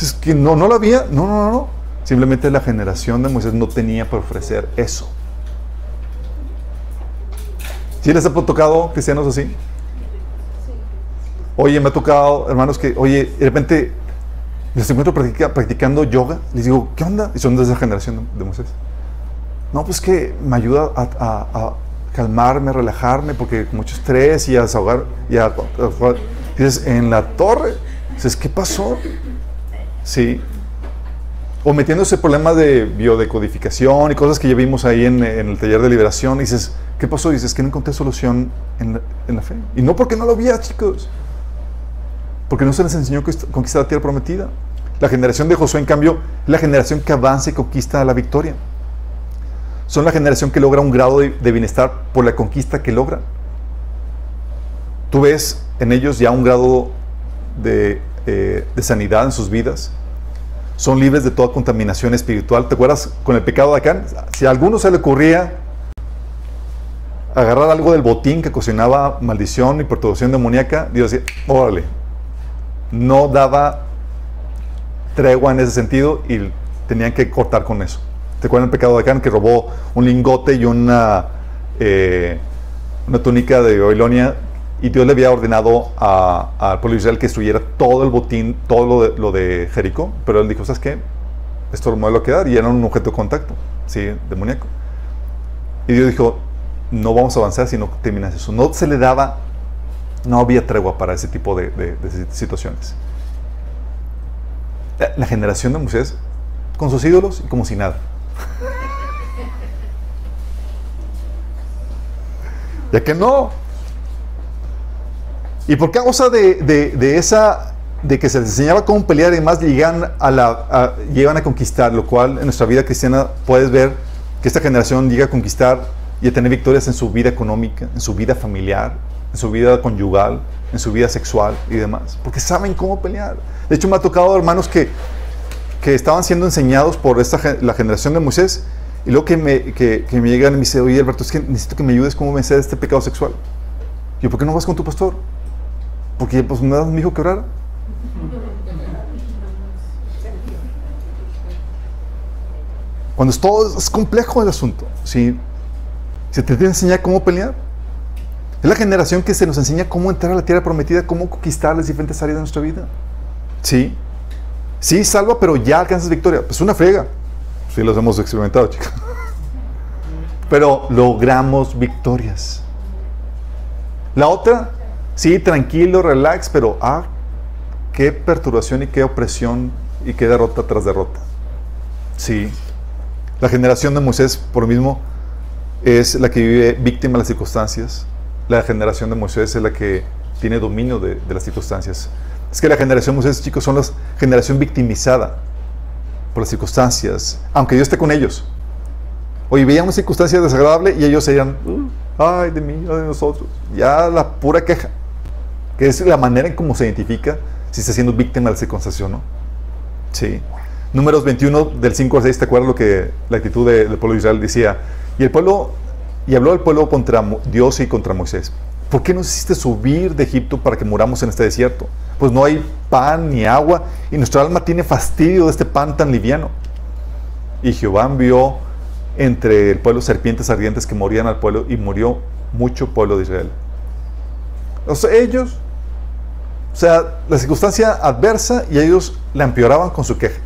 S1: Es que no, no la había. No, no, no. Simplemente la generación de Moisés no tenía para ofrecer eso. ¿Sí les ha tocado cristianos así? Oye, me ha tocado, hermanos, que, oye, de repente les encuentro practicando yoga. Les digo, ¿qué onda? Y son de esa generación de, Moisés. No, pues que me ayuda a, calmarme, relajarme, porque mucho estrés y a desahogar. Y a, dices, en la torre. Dices, ¿qué pasó? Sí. O metiéndose problemas de biodecodificación y cosas que ya vimos ahí en, el taller de liberación. Y dices, ¿qué pasó? Dices que no encontré solución en la, fe. Y no porque no lo había, chicos. Porque no se les enseñó a conquistar la tierra prometida. La generación de Josué, en cambio, es la generación que avanza y conquista la victoria. Son la generación que logra un grado de, bienestar por la conquista que logran. Tú ves en ellos ya un grado de eh, de sanidad en sus vidas. Son libres de toda contaminación espiritual. ¿Te acuerdas con el pecado de Acán? Si a alguno se le ocurría agarrar algo del botín que ocasionaba maldición y perturbación demoníaca, Dios decía, órale, no daba tregua en ese sentido y tenían que cortar con eso. ¿Te acuerdas el pecado de Acán que robó un lingote y una, eh, una túnica de Babilonia y Dios le había ordenado al pueblo de Israel que destruyera todo el botín, todo lo de, lo de Jericó, pero él dijo, ¿sabes qué? Esto lo me lo a quedar y era un objeto de contacto, ¿sí? Demoníaco. Y Dios dijo, no vamos a avanzar si no terminas eso. No se le daba, no había tregua para ese tipo de, de situaciones. La, la generación de Moisés, con sus ídolos y como si nada. <laughs> ya que no. Y por causa de, de, esa, de que se les enseñaba cómo pelear y demás, llegan a, la, llegan a conquistar, lo cual en nuestra vida cristiana puedes ver que esta generación llega a conquistar y a tener victorias en su vida económica, en su vida familiar, en su vida conyugal, en su vida sexual y demás, porque saben cómo pelear. De hecho, me ha tocado hermanos que, que estaban siendo enseñados por esta, la generación de Moisés y luego que me, que, que me llegan y me dicen, oye Alberto, es que necesito que me ayudes cómo vencer este pecado sexual. Y yo, ¿por qué no vas con tu pastor? Porque pues me das mi hijo que orar. Cuando es todo es complejo el asunto, ¿sí? Se te tiene que enseñar cómo pelear. Es la generación que se nos enseña cómo entrar a la tierra prometida, cómo conquistar las diferentes áreas de nuestra vida. ¿Sí? Sí, salva, pero ya alcanzas victoria. Pues una frega. Sí, los hemos experimentado, chicos. Pero logramos victorias. La otra, sí, tranquilo, relax, pero ah, qué perturbación y qué opresión y qué derrota tras derrota. Sí. La generación de Moisés, por lo mismo, es la que vive víctima de las circunstancias. La generación de Moisés es la que tiene dominio de, las circunstancias. Es que la generación de Moisés, chicos, son la generación victimizada por las circunstancias, aunque Dios esté con ellos. Hoy veíamos circunstancias desagradables y ellos serían, uh, ay de mí, ay de nosotros. Ya la pura queja, que es la manera en cómo se identifica si está siendo víctima de la circunstancia o no. Sí. Números 21 del 5 al 6, ¿te acuerdas lo que la actitud del pueblo de Israel decía? Y el pueblo, y habló el pueblo contra Dios y contra Moisés. ¿Por qué nos hiciste subir de Egipto para que muramos en este desierto? Pues no hay pan ni agua y nuestra alma tiene fastidio de este pan tan liviano. Y Jehová envió entre el pueblo serpientes ardientes que morían al pueblo y murió mucho pueblo de Israel. O sea, ellos, o sea, la circunstancia adversa y ellos la empeoraban con su queja.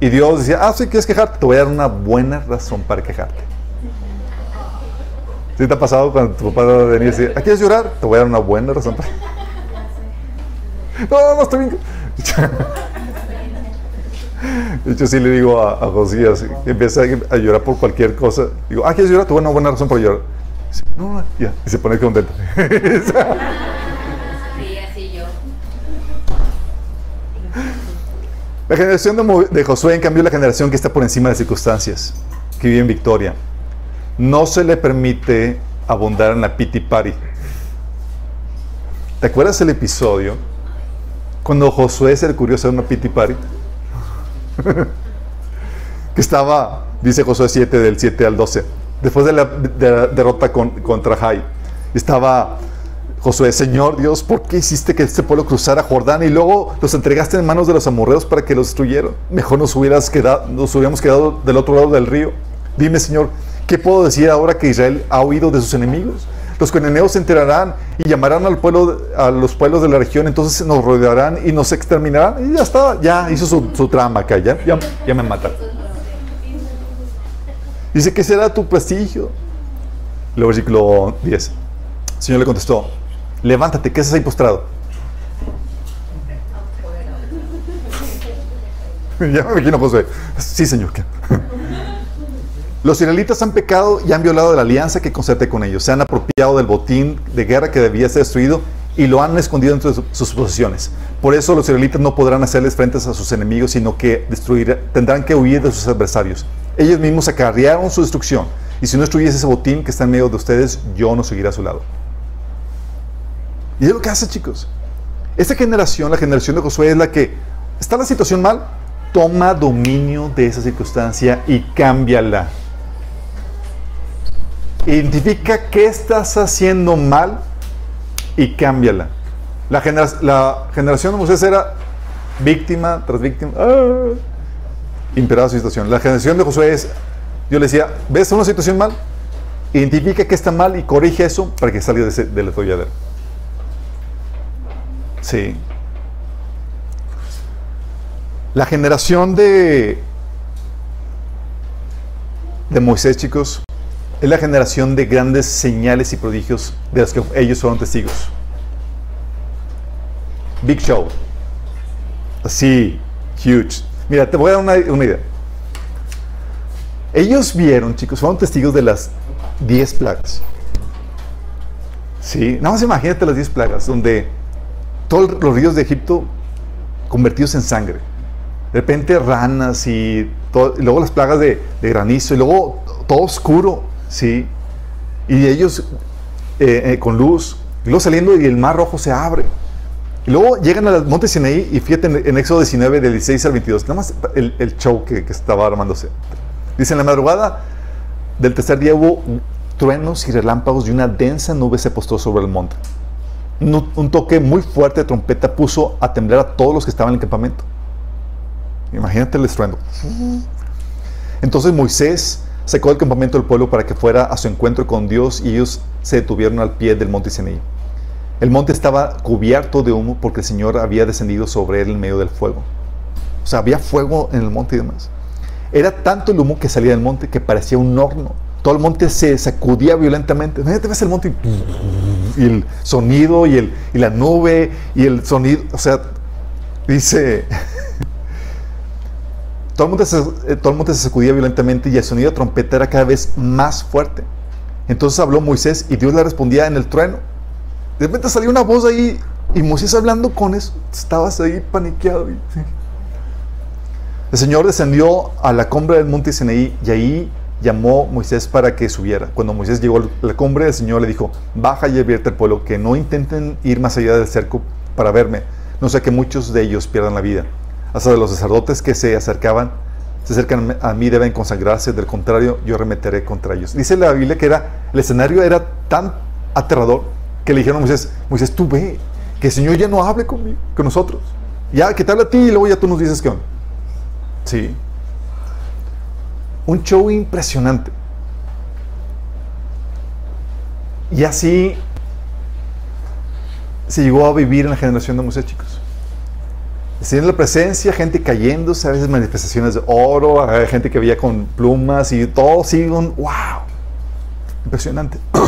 S1: Y Dios decía, ah, si quieres quejarte, te voy a dar una buena razón para quejarte. ¿Sí te ha pasado cuando tu papá venía y decía, ¿quieres llorar? Te voy a dar una buena razón para <laughs> No, no, estoy bien. De hecho, sí le digo a, a Josías, empieza a llorar por cualquier cosa. Digo, ah, ¿quieres llorar? Dar una buena razón para llorar. No, ya. Y se pone contento. <laughs>
S2: Sí, así yo.
S1: La generación de, Josué, en cambio, la generación que está por encima de las circunstancias, que vive en victoria. No se le permite abundar en la piti party. ¿Te acuerdas el episodio cuando Josué se le ocurrió hacer una piti party? <laughs> que estaba, dice Josué 7, del 7 al 12, después de la, de la derrota con- contra Jai. Estaba Josué, Señor Dios, ¿por qué hiciste que este pueblo cruzara Jordán y luego los entregaste en manos de los amorreos para que los destruyeran? Mejor nos, hubieras quedado, nos hubiéramos quedado del otro lado del río. Dime, Señor, ¿qué puedo decir ahora que Israel ha huido de sus enemigos? Los cananeos se enterarán y llamarán al pueblo, a los pueblos de la región, entonces nos rodearán y nos exterminarán. Y ya está, ya hizo su, trama acá, ya, ya, ya me matan. Dice, ¿qué será tu prestigio? Luego versículo 10. El Señor le contestó, levántate, ¿qué haces ahí postrado? <laughs> ya me imagino José. Sí, Señor. Los israelitas han pecado y han violado la alianza que concerté con ellos. Se han apropiado del botín de guerra que debía ser destruido y lo han escondido entre su- sus posesiones. Por eso los israelitas no podrán hacerles frentes a sus enemigos, sino que tendrán que huir de sus adversarios. Ellos mismos acarrearon su destrucción. Y si no destruyese ese botín que está en medio de ustedes, yo no seguiré a su lado. Y es lo que hace, chicos. Esta generación, la generación de Josué, es la que está la situación mal, toma dominio de esa circunstancia y cámbiala. Identifica qué estás haciendo mal y cámbiala. La, la generación de Moisés era víctima tras víctima. ¡ah! imperaba su situación. La generación de Josué es, yo le decía, ¿ves una situación mal? Identifica que está mal y corrige eso para que salga de ese- del. Sí. La generación de, de Moisés, chicos, es la generación de grandes señales y prodigios de los que ellos fueron testigos. Big Show. Así, huge. Mira, te voy a dar una, una idea. Ellos vieron, chicos, fueron testigos de las 10 plagas. Sí, nada más imagínate las 10 plagas, donde todos los ríos de Egipto convertidos en sangre. De repente ranas y, todo- y luego las plagas de, granizo y luego todo oscuro, ¿sí? Y ellos eh, eh, con luz, y luego saliendo y el mar rojo se abre. Y luego llegan al monte Sinaí y fíjate en, en Éxodo 19, del 16 al 22, nada más el, el show que, que estaba armándose. Dice, en la madrugada del tercer día hubo truenos y relámpagos y una densa nube se postó sobre el monte. Un, toque muy fuerte de trompeta puso a temblar a todos los que estaban en el campamento. Imagínate el estruendo. Entonces Moisés sacó del campamento del pueblo para que fuera a su encuentro con Dios y ellos se detuvieron al pie del monte Sinaí. El monte estaba cubierto de humo porque el Señor había descendido sobre él en medio del fuego. O sea, había fuego en el monte y demás. Era tanto el humo que salía del monte que parecía un horno. Todo el monte se sacudía violentamente. Imagínate, ves el monte y, y el sonido y, el, y la nube y el sonido. O sea, dice... <laughs> Todo el, monte se, eh, todo el se sacudía violentamente y el sonido de trompeta era cada vez más fuerte. Entonces habló Moisés y Dios le respondía en el trueno. De repente salió una voz ahí y Moisés hablando con eso. Estabas ahí paniqueado. <laughs> El Señor descendió a la cumbre del monte Sinaí y ahí llamó Moisés para que subiera. Cuando Moisés llegó a la cumbre, el Señor le dijo, baja y advierte al pueblo que no intenten ir más allá del cerco para verme, no sea que muchos de ellos pierdan la vida. Hasta de los sacerdotes que se acercaban, se acercan a mí deben consagrarse, del contrario yo remeteré contra ellos. Dice la Biblia que era, el escenario era tan aterrador que le dijeron a Moisés, Moisés, tú ve, que el Señor ya no hable conmigo, con nosotros. Ya, que te habla a ti y luego ya tú nos dices onda. Sí. Un show impresionante. Y así se llegó a vivir en la generación de Moisés, chicos. Tienen la presencia, gente cayéndose, a veces manifestaciones de oro, gente que veía con plumas y todo sigue un wow. Impresionante. <clears throat>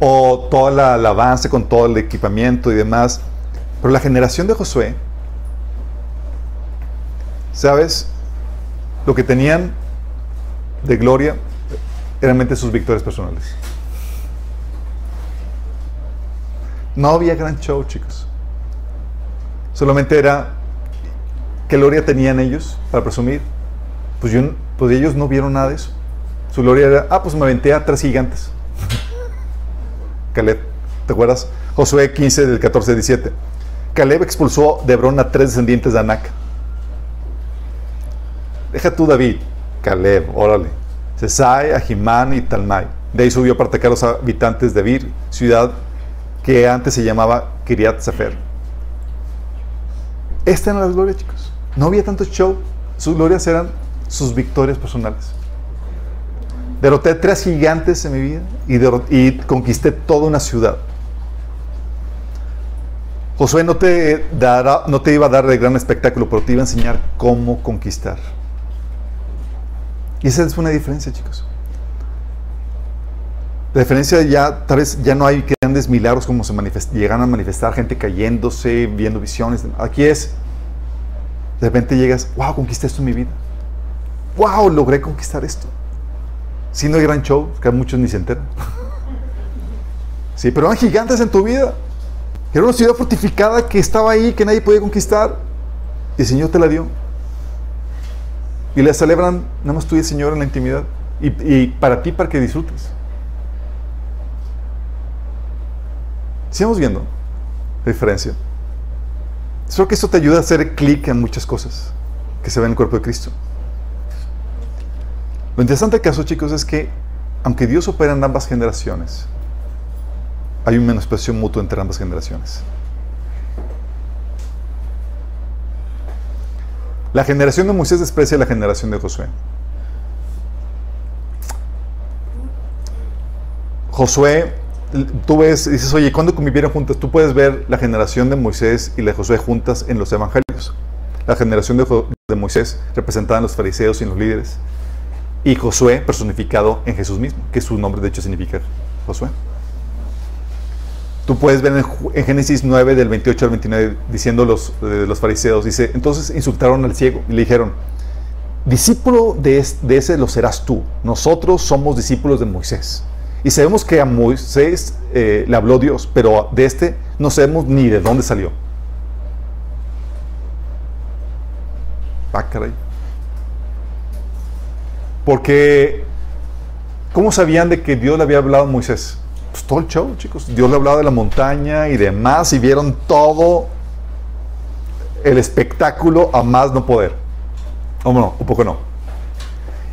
S1: o toda la alabanza con todo el equipamiento y demás. Pero la generación de Josué, ¿sabes? Lo que tenían de gloria eran mente sus victorias personales. No había gran show, chicos. Solamente era qué gloria tenían ellos para presumir. Pues, yo, pues ellos no vieron nada de eso. Su gloria era, ah, pues me aventé a tres gigantes. <laughs> Caleb, ¿te acuerdas? Josué 15 del 14 al 17. Caleb expulsó de Hebrón a tres descendientes de Anac. Deja tú David, Caleb, órale. Sesai, Ahimán y Talmai. De ahí subió para atacar a los habitantes de Vir, ciudad que antes se llamaba Kiriat Sefer. Esta era la gloria, chicos. No había tanto show. Sus glorias eran sus victorias personales. Derroté tres gigantes en mi vida y, conquisté toda una ciudad. Josué no te, dará, no te iba a dar el gran espectáculo, pero te iba a enseñar cómo conquistar. Y esa es una diferencia, chicos. La diferencia ya, tal vez ya no hay grandes milagros como se llegan a manifestar, gente cayéndose, viendo visiones. Aquí es, de repente llegas, wow, conquisté esto en mi vida. Wow, logré conquistar esto. Si no hay gran show, que muchos ni se enteran. <laughs> Sí, pero eran gigantes en tu vida. Era una ciudad fortificada que estaba ahí, que nadie podía conquistar. Y el Señor te la dio. Y la celebran nada más tú y el Señor en la intimidad. Y, para ti, para que disfrutes. Sigamos viendo la diferencia. Espero que esto te ayude a hacer clic en muchas cosas que se ven en el cuerpo de Cristo. Lo interesante del caso, chicos, es que aunque Dios opera en ambas generaciones, hay un menosprecio mutuo entre ambas generaciones. La generación de Moisés desprecia la generación de Josué. Josué, tú ves, dices, oye, ¿cuándo convivieron juntas? Tú puedes ver la generación de Moisés y la de Josué juntas en los evangelios. La generación de Moisés representada en los fariseos y en los líderes. Y Josué personificado en Jesús mismo, que su nombre de hecho significa Josué. Tú puedes ver en, Génesis 9, del 28 al 29, diciendo los, de los fariseos, dice, entonces insultaron al ciego y le dijeron, discípulo de, ese lo serás tú, nosotros somos discípulos de Moisés. Y sabemos que a Moisés eh, le habló Dios, pero de este no sabemos ni de dónde salió. Ah. Porque, ¿cómo sabían de que Dios le había hablado a Moisés? Pues todo el show, chicos. Dios le hablaba de la montaña y demás, y vieron todo el espectáculo a más no poder. ¿O no? Un poco no.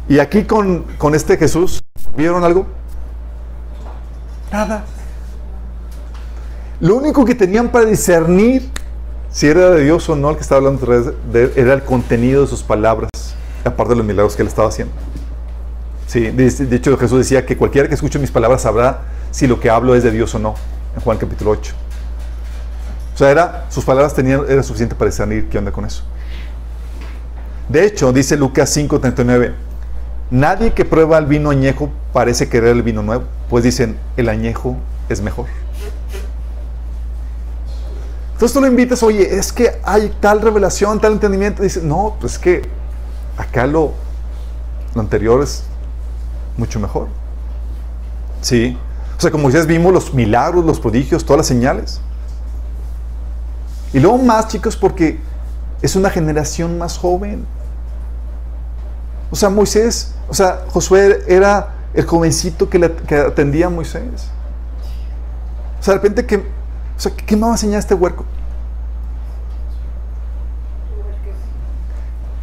S1: Y aquí con, con este Jesús, ¿vieron algo? Nada. Lo único que tenían para discernir si era de Dios o no el que estaba hablando era el contenido de sus palabras, aparte de los milagros que él estaba haciendo. Sí, de, hecho Jesús decía que cualquiera que escuche mis palabras sabrá si lo que hablo es de Dios o no, en Juan capítulo 8. O sea, era, sus palabras tenían, era suficiente para discernir qué onda con eso. De hecho, dice Lucas 5:39, nadie que prueba el vino añejo parece querer el vino nuevo, pues dicen, el añejo es mejor. Entonces tú lo invitas, oye, es que hay tal revelación, tal entendimiento. Dice, no, pues es que acá lo, lo anterior es mucho mejor. Sí. O sea, como ustedes vimos los milagros, los prodigios, todas las señales. Y luego más, chicos, porque es una generación más joven. O sea, Moisés, o sea, Josué era el jovencito que, atendía a Moisés. O sea, de repente, ¿qué, o sea, ¿qué me va a enseñar este huerco?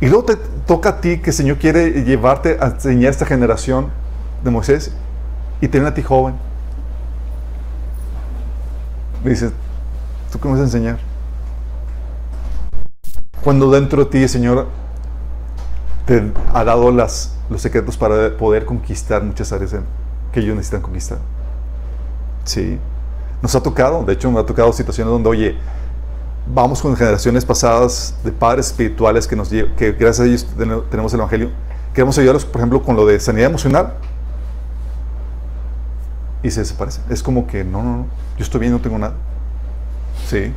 S1: Y luego te toca a ti que el Señor quiere llevarte a enseñar a esta generación de Moisés y tener a ti joven. Me dices, ¿tú qué me vas a enseñar? Cuando dentro de ti Señor te ha dado las, los secretos para poder conquistar muchas áreas que ellos necesitan conquistar. Sí. Nos ha tocado, de hecho, me ha tocado situaciones donde, oye, vamos con generaciones pasadas de padres espirituales que, nos, que gracias a ellos tenemos el Evangelio. Queremos ayudarlos, por ejemplo, con lo de sanidad emocional. Y se desaparece. Es como que, no, no, no, yo estoy bien, no tengo nada. Sí.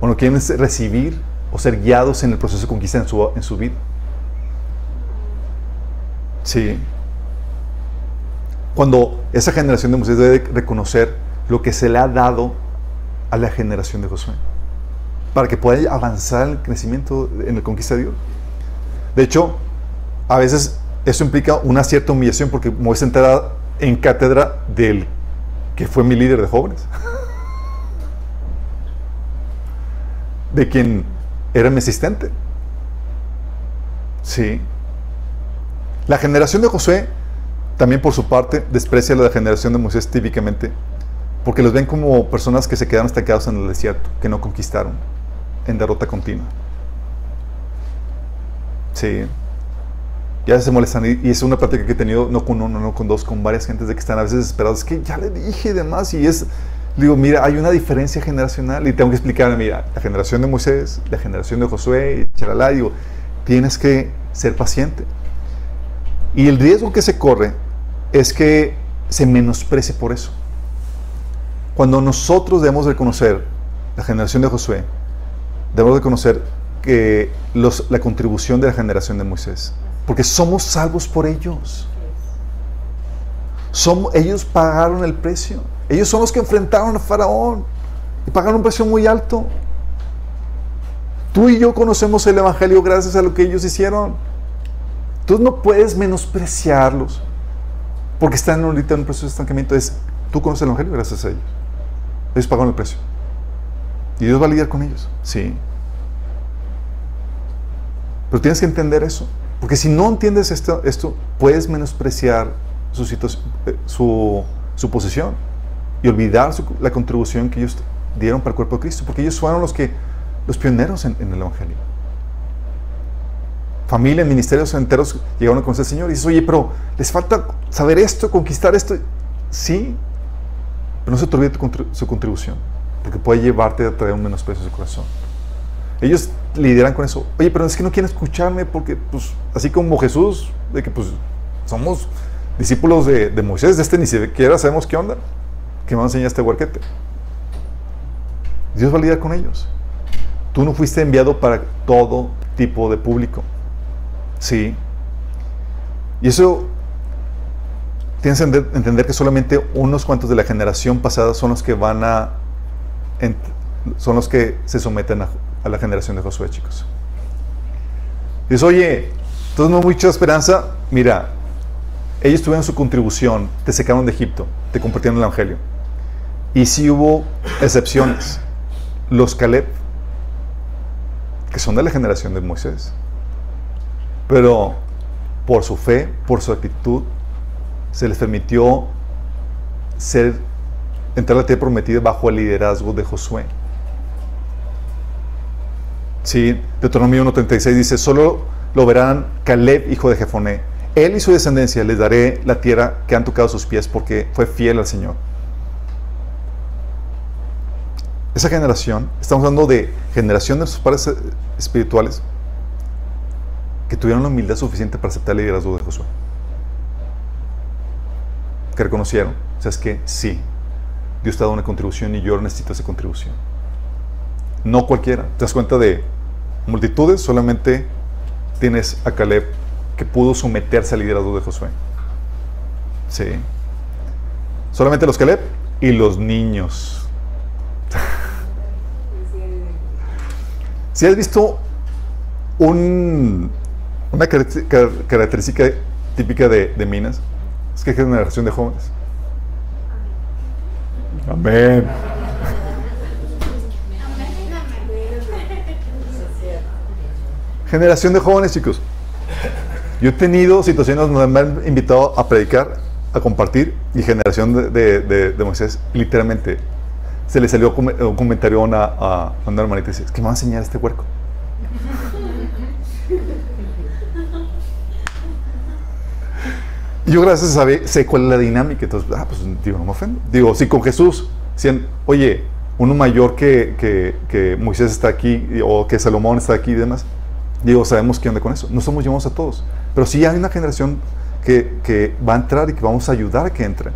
S1: O quieren recibir o ser guiados en el proceso de conquista en su, en su vida. Sí. Cuando esa generación de Moisés debe reconocer lo que se le ha dado a la generación de Josué para que pueda avanzar el crecimiento en el conquista de Dios. De hecho, a veces eso implica una cierta humillación porque me voy sentada en cátedra del que fue mi líder de jóvenes, de quien era mi asistente. Sí. La generación de Josué, también por su parte, desprecia la generación de Moisés típicamente, porque los ven como personas que se quedaron estancados en el desierto, que no conquistaron en derrota continua. Sí. Ya se molestan. Y, es una práctica que he tenido, no con uno, no con dos, con varias gentes de que están a veces desesperados. Es que ya le dije y demás. Y es, digo, mira, hay una diferencia generacional. Y tengo que explicar, mira, la generación de Moisés, la generación de Josué, y charalá, digo, tienes que ser paciente. Y el riesgo que se corre es que se menosprecie por eso. Cuando nosotros debemos reconocer la generación de Josué, debemos de conocer que los, la contribución de la generación de Moisés, porque somos salvos por ellos. Ellos pagaron el precio. Ellos son los que enfrentaron a Faraón y pagaron un precio muy alto. Tú y yo conocemos el Evangelio gracias a lo que ellos hicieron. Tú no puedes menospreciarlos porque están ahorita en un proceso de estancamiento. Es, tú conoces el Evangelio gracias a ellos. Ellos pagaron el precio. Y Dios va a lidiar con ellos, sí. Pero tienes que entender eso. Porque si no entiendes esto, puedes menospreciar su, eh, su, su posición. y olvidar la contribución que ellos dieron para el cuerpo de Cristo, porque ellos fueron los que los pioneros en, el Evangelio. Familia, ministerios enteros llegaron a conocer al Señor y dices, oye, pero les falta saber esto, conquistar esto. Sí, pero no se te olvide su contribución, porque puede llevarte a traer un menosprecio a su corazón. Ellos lideran con eso. Oye, pero es que no quieren escucharme porque, pues, así como Jesús, de que, pues, somos discípulos de, Moisés, de este ni siquiera sabemos qué onda, que me va a enseñar este huarquete. Dios va a lidiar con ellos. Tú no fuiste enviado para todo tipo de público. Sí. Y eso tienes que entender, que solamente unos cuantos de la generación pasada son los que van a son los que se someten a, a la generación de Josué, chicos. Dices, oye, entonces no mucha esperanza. Mira, ellos tuvieron su contribución, te secaron de Egipto, te compartieron el Evangelio. Y sí hubo excepciones. Los Caleb, que son de la generación de Moisés. Pero por su fe, por su actitud, se les permitió ser, entrar a la tierra prometida bajo el liderazgo de Josué. Sí, Deuteronomio 1.36 dice, solo lo verán Caleb, hijo de Jefoné. Él y su descendencia les daré la tierra que han tocado sus pies porque fue fiel al Señor. Esa generación, estamos hablando de generación de sus padres eh, espirituales que tuvieron la humildad suficiente para aceptar el liderazgo de Josué. Que reconocieron, o sea, es que sí, Dios te ha dado una contribución y yo necesito esa contribución. No cualquiera. Te das cuenta de multitudes, solamente tienes a Caleb que pudo someterse al liderazgo de Josué. Sí. Solamente los Caleb y los niños. Si has visto un, una caracter- car- característica típica de, de Minas, es que es generación de jóvenes. Amén. Generación de jóvenes, chicos. Yo he tenido situaciones donde me han invitado a predicar, a compartir, y generación de, de- de- Moisés, literalmente, se le salió un comentario a una, a una hermanita y dice, es que me va a enseñar este huerco. Yo gracias a saber, sé cuál es la dinámica, entonces, ah, pues digo, no me ofendo. Digo, si con Jesús, si, oye, uno mayor que, que, que Moisés está aquí, o que Salomón está aquí y demás, digo, sabemos qué onda con eso. No somos llamados a todos, pero sí hay una generación que, que va a entrar y que vamos a ayudar a que entre.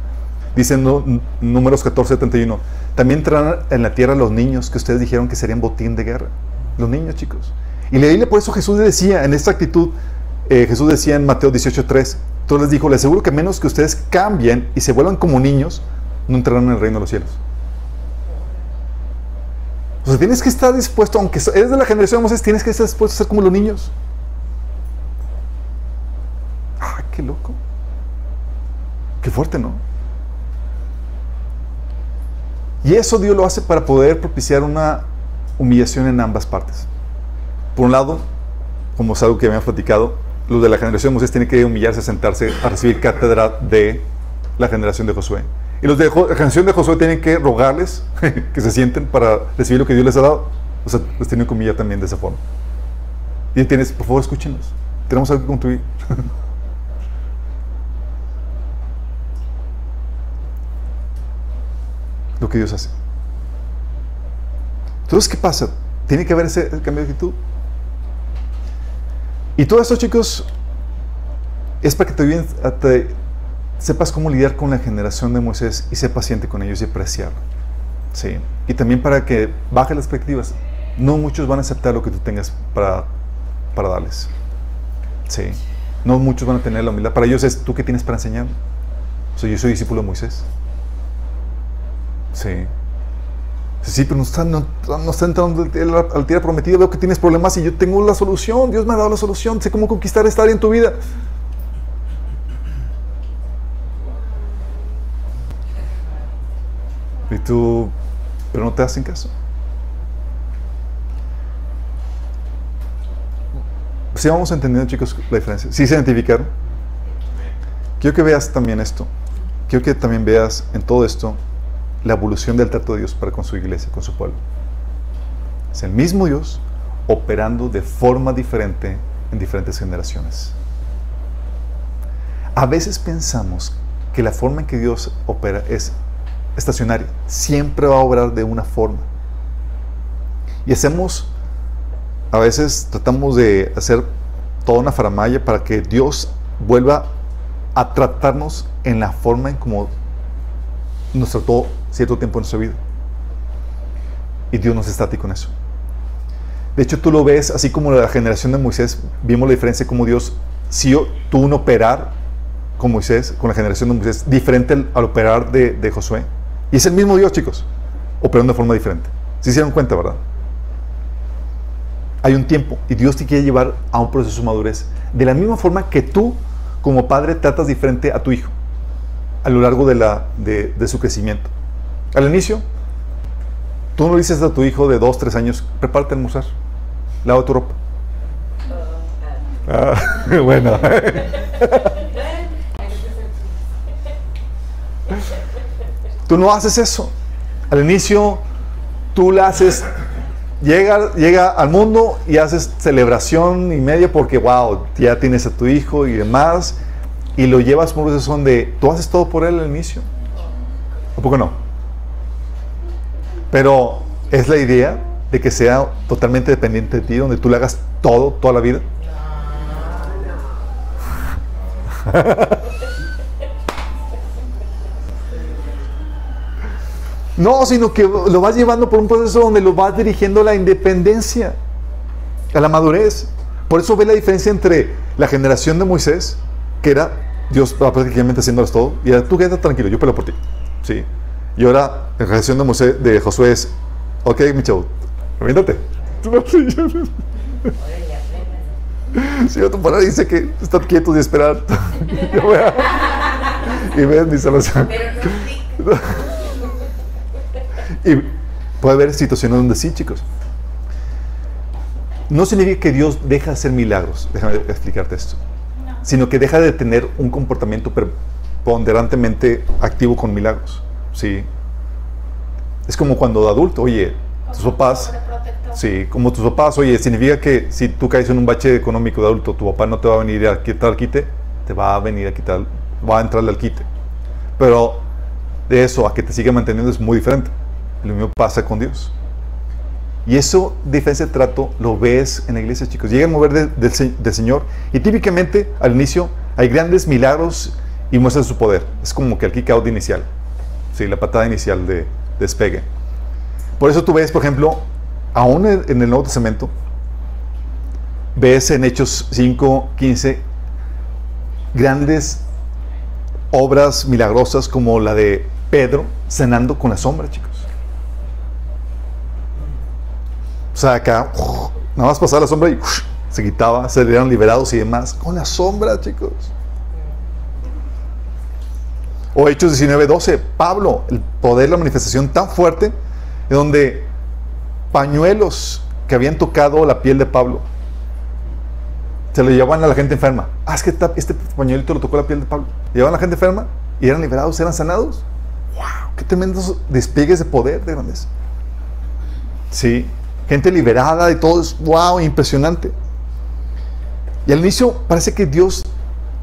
S1: Dice no, números 14, 71, también entrarán en la tierra los niños que ustedes dijeron que serían botín de guerra. Los niños, chicos. Y la Biblia, por eso Jesús decía, en esta actitud, eh, Jesús decía en Mateo 18, 3, entonces les dijo, les aseguro que menos que ustedes cambien y se vuelvan como niños, no entrarán en el reino de los cielos. O sea, tienes que estar dispuesto, aunque eres de la generación de Moisés, tienes que estar dispuesto a ser como los niños. ¡Ah, qué loco! Qué fuerte, ¿no? Y eso Dios lo hace para poder propiciar una humillación en ambas partes. Por un lado, como es algo que habíamos platicado, los de la generación de Moisés tienen que humillarse, sentarse a recibir cátedra de la generación de Josué. Y los de la generación de Josué tienen que rogarles <laughs> que se sienten para recibir lo que Dios les ha dado. O sea, los tienen que humillar también de esa forma. Y tienes, por favor, escúchenos. Tenemos algo que construir. <laughs> lo que Dios hace. Entonces, ¿qué pasa? Tiene que haber ese cambio de actitud. Y todo esto, chicos, es para que te, te- sepas cómo lidiar con la generación de Moisés y ser paciente con ellos y apreciarlo. Sí. Y también para que baje las expectativas. No muchos van a aceptar lo que tú tengas para, para darles. Sí. No muchos van a tener la humildad. Para ellos es tú que tienes para enseñar. O sea, yo soy discípulo de Moisés. Sí. Sí, pero no está, no, no está entrando al tierra prometida. Veo que tienes problemas y yo tengo la solución. Dios me ha dado la solución. Sé cómo conquistar esta área en tu vida. Tú, pero no te hacen caso. Si vamos entendiendo, chicos, la diferencia. Si se identificaron. Quiero que veas también esto. Quiero que también veas en todo esto la evolución del trato de Dios para con su iglesia, con su pueblo. Es el mismo Dios operando de forma diferente en diferentes generaciones. A veces pensamos que la forma en que Dios opera es estacionaria. Siempre va a obrar de una forma. Y hacemos, a veces tratamos de hacer toda una faramaya para que Dios vuelva a tratarnos en la forma en como nos trató cierto tiempo en nuestra vida. Y Dios no es estático en eso. De hecho, tú lo ves, así como la generación de Moisés, vimos la diferencia como Dios si tuvo un operar con Moisés, con la generación de Moisés, diferente al, operar de, Josué. Y es el mismo Dios, chicos, operando de forma diferente. Se dieron cuenta, ¿verdad? Hay un tiempo y Dios te quiere llevar a un proceso de madurez. De la misma forma que tú, como padre, tratas diferente a tu hijo a lo largo de, la, de su crecimiento. Al inicio, tú no dices a tu hijo de 2, 3 años, prepárate a almorzar, lava tu ropa. Ah, <laughs> bueno. <laughs> tú no haces eso. Al inicio, tú la haces, llega, llega al mundo y haces celebración y media porque, wow, ya tienes a tu hijo y demás y lo llevas por un proceso donde tú haces todo por él al inicio. ¿A poco no? Pero es la idea de que sea totalmente dependiente de ti, donde tú le hagas todo, toda la vida. No, sino que lo vas llevando por un proceso donde lo vas dirigiendo a la independencia, a la madurez. Por eso ve la diferencia entre la generación de Moisés que era Dios prácticamente haciéndolas todo, y tú quédate tranquilo, yo peleo por ti. ¿sí? Y ahora, la reacción de, Moisés, de Josué es, ok, mi chavo, reviéntate. <laughs> Si yo tu palabra dice que estar quietos y esperar, <laughs> <laughs> y ves mi salvación. Y puede haber situaciones donde sí, chicos. No significa que Dios deja de hacer milagros. Déjame explicarte esto sino que deja de tener un comportamiento preponderantemente activo con milagros. ¿sí? Es como cuando adulto, oye, tus papás, sí, como tus papás, oye, significa que si tú caes en un bache económico de adulto, tu papá no te va a venir a quitar el quite, te va a venir a quitar, va a entrarle al quite. Pero de eso a que te siga manteniendo es muy diferente. Lo mismo pasa con Dios. Y eso, diferencia de trato, lo ves en la iglesia, chicos. Llega a mover del Señor y típicamente al inicio hay grandes milagros y muestra su poder. Es como que el kick out inicial, ¿sí? la patada inicial de, despegue. Por eso tú ves, por ejemplo, aún en el Nuevo Testamento, ves en Hechos 5, 15, grandes obras milagrosas como la de Pedro cenando con la sombra, chicos. O sea, acá, nada más pasaba la sombra y se quitaba, se eran liberados y demás. Con la sombra, chicos. O Hechos 19:12, Pablo, el poder, la manifestación tan fuerte, donde pañuelos que habían tocado la piel de Pablo se lo llevaban a la gente enferma. Ah, es que este pañuelito lo tocó la piel de Pablo. Llevaban a la gente enferma y eran liberados, eran sanados. ¡Wow! ¡Qué tremendos despliegues de poder de grandeza! Sí gente liberada y todo es wow, impresionante. Y al inicio parece que Dios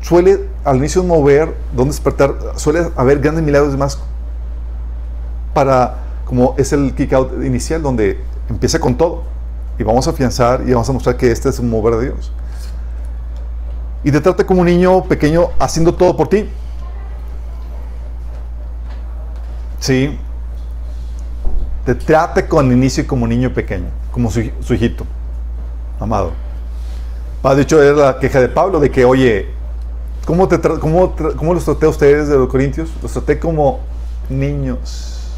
S1: suele, al inicio mover, donde despertar, suele haber grandes milagros más para, como es el kick out inicial, donde empieza con todo. Y vamos a afianzar y vamos a mostrar que este es un mover de Dios. Y te trata como un niño pequeño haciendo todo por ti. Sí, te trate con inicio como niño pequeño, como su, hijito, amado. De hecho, era la queja de Pablo de que, oye, ¿cómo, te cómo, cómo los traté a ustedes de los Corintios? Los traté como niños.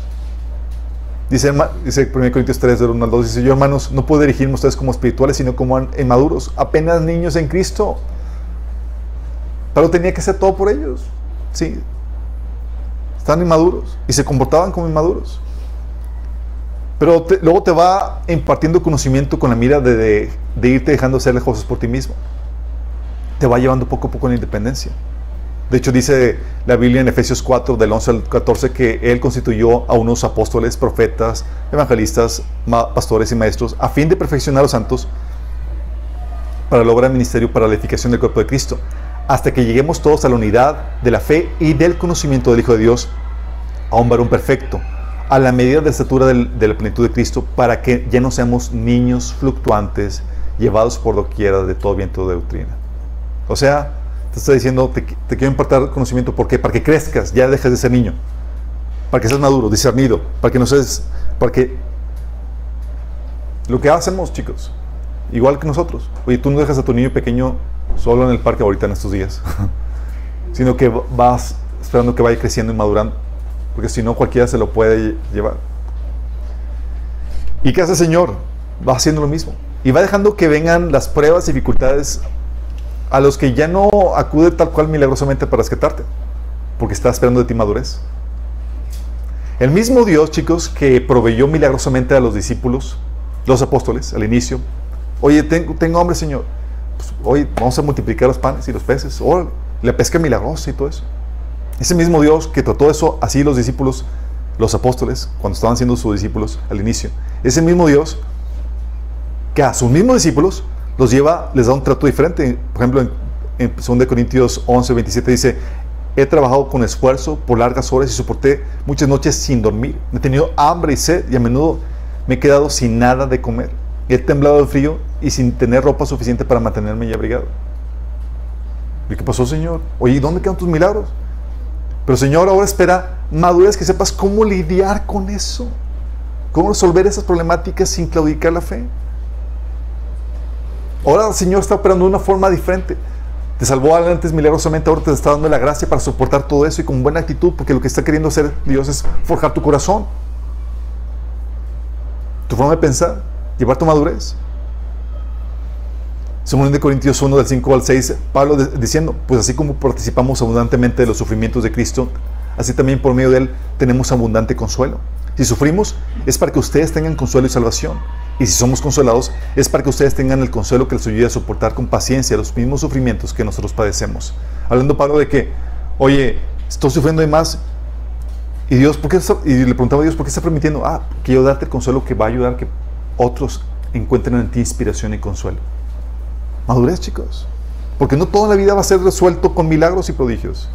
S1: Dice, dice 1 Corintios 3, del 1 al 2, dice, yo hermanos, no puedo dirigirme a ustedes como espirituales, sino como inmaduros, apenas niños en Cristo. Pero tenía que hacer todo por ellos. Sí. Están inmaduros y se comportaban como inmaduros. Pero luego te va impartiendo conocimiento con la mira de, irte dejando hacer las cosas por ti mismo. Te va llevando poco a poco a la independencia. De hecho, dice la Biblia en Efesios 4, del 11 al 14, que Él constituyó a unos apóstoles, profetas, evangelistas, pastores y maestros, a fin de perfeccionar a los santos para lograr el ministerio para la edificación del cuerpo de Cristo, hasta que lleguemos todos a la unidad de la fe y del conocimiento del Hijo de Dios, a un varón perfecto, a la medida de estatura de la plenitud de Cristo, para que ya no seamos niños fluctuantes, llevados por doquiera de todo viento de doctrina. O sea, te está diciendo, te, quiero impartir conocimiento, ¿por qué? Para que crezcas, ya dejes de ser niño. Para que seas maduro, discernido, para que no seas, para que... Lo que hacemos, chicos, igual que nosotros. Oye, tú no dejas a tu niño pequeño solo en el parque ahorita en estos días, <laughs> sino que vas esperando que vaya creciendo y madurando, porque si no cualquiera se lo puede llevar. ¿Y qué hace el Señor? Va haciendo lo mismo. Y va dejando que vengan las pruebas, dificultades a los que ya no acude tal cual milagrosamente para rescatarte, porque está esperando de ti madurez. El mismo Dios, chicos, que proveyó milagrosamente a los discípulos, los apóstoles, al inicio. Oye, tengo, hambre, Señor. Pues, oye, vamos a multiplicar los panes y los peces. O la pesca milagrosa y todo eso. Ese mismo Dios que trató eso así los discípulos, los apóstoles, cuando estaban siendo sus discípulos al inicio. Ese mismo Dios que a sus mismos discípulos los lleva, les da un trato diferente. Por ejemplo, en, 2 Corintios 11, 27 dice, he trabajado con esfuerzo por largas horas y soporté muchas noches sin dormir. He tenido hambre y sed y a menudo me he quedado sin nada de comer. He temblado de frío y sin tener ropa suficiente para mantenerme ya abrigado. ¿Y qué pasó, Señor? Oye, ¿dónde quedan tus milagros? Pero Señor, ahora espera madurez, que sepas cómo lidiar con eso. Cómo resolver esas problemáticas sin claudicar la fe. Ahora el Señor está operando de una forma diferente. Te salvó antes milagrosamente, ahora te está dando la gracia para soportar todo eso y con buena actitud, porque lo que está queriendo hacer Dios es forjar tu corazón, tu forma de pensar, llevar tu madurez. Según de Corintios 1, del 5 al 6, Pablo diciendo, pues así como participamos abundantemente de los sufrimientos de Cristo, así también por medio de Él tenemos abundante consuelo. Si sufrimos, es para que ustedes tengan consuelo y salvación. Y si somos consolados, es para que ustedes tengan el consuelo que les ayude a soportar con paciencia los mismos sufrimientos que nosotros padecemos. Hablando Pablo de que, oye, estoy sufriendo de más. Y Dios, ¿por y le preguntaba a Dios, ¿por qué está permitiendo? Ah, quiero darte el consuelo que va a ayudar que otros encuentren en ti inspiración y consuelo. Madurez, chicos. Porque no toda la vida va a ser resuelto con milagros y prodigios.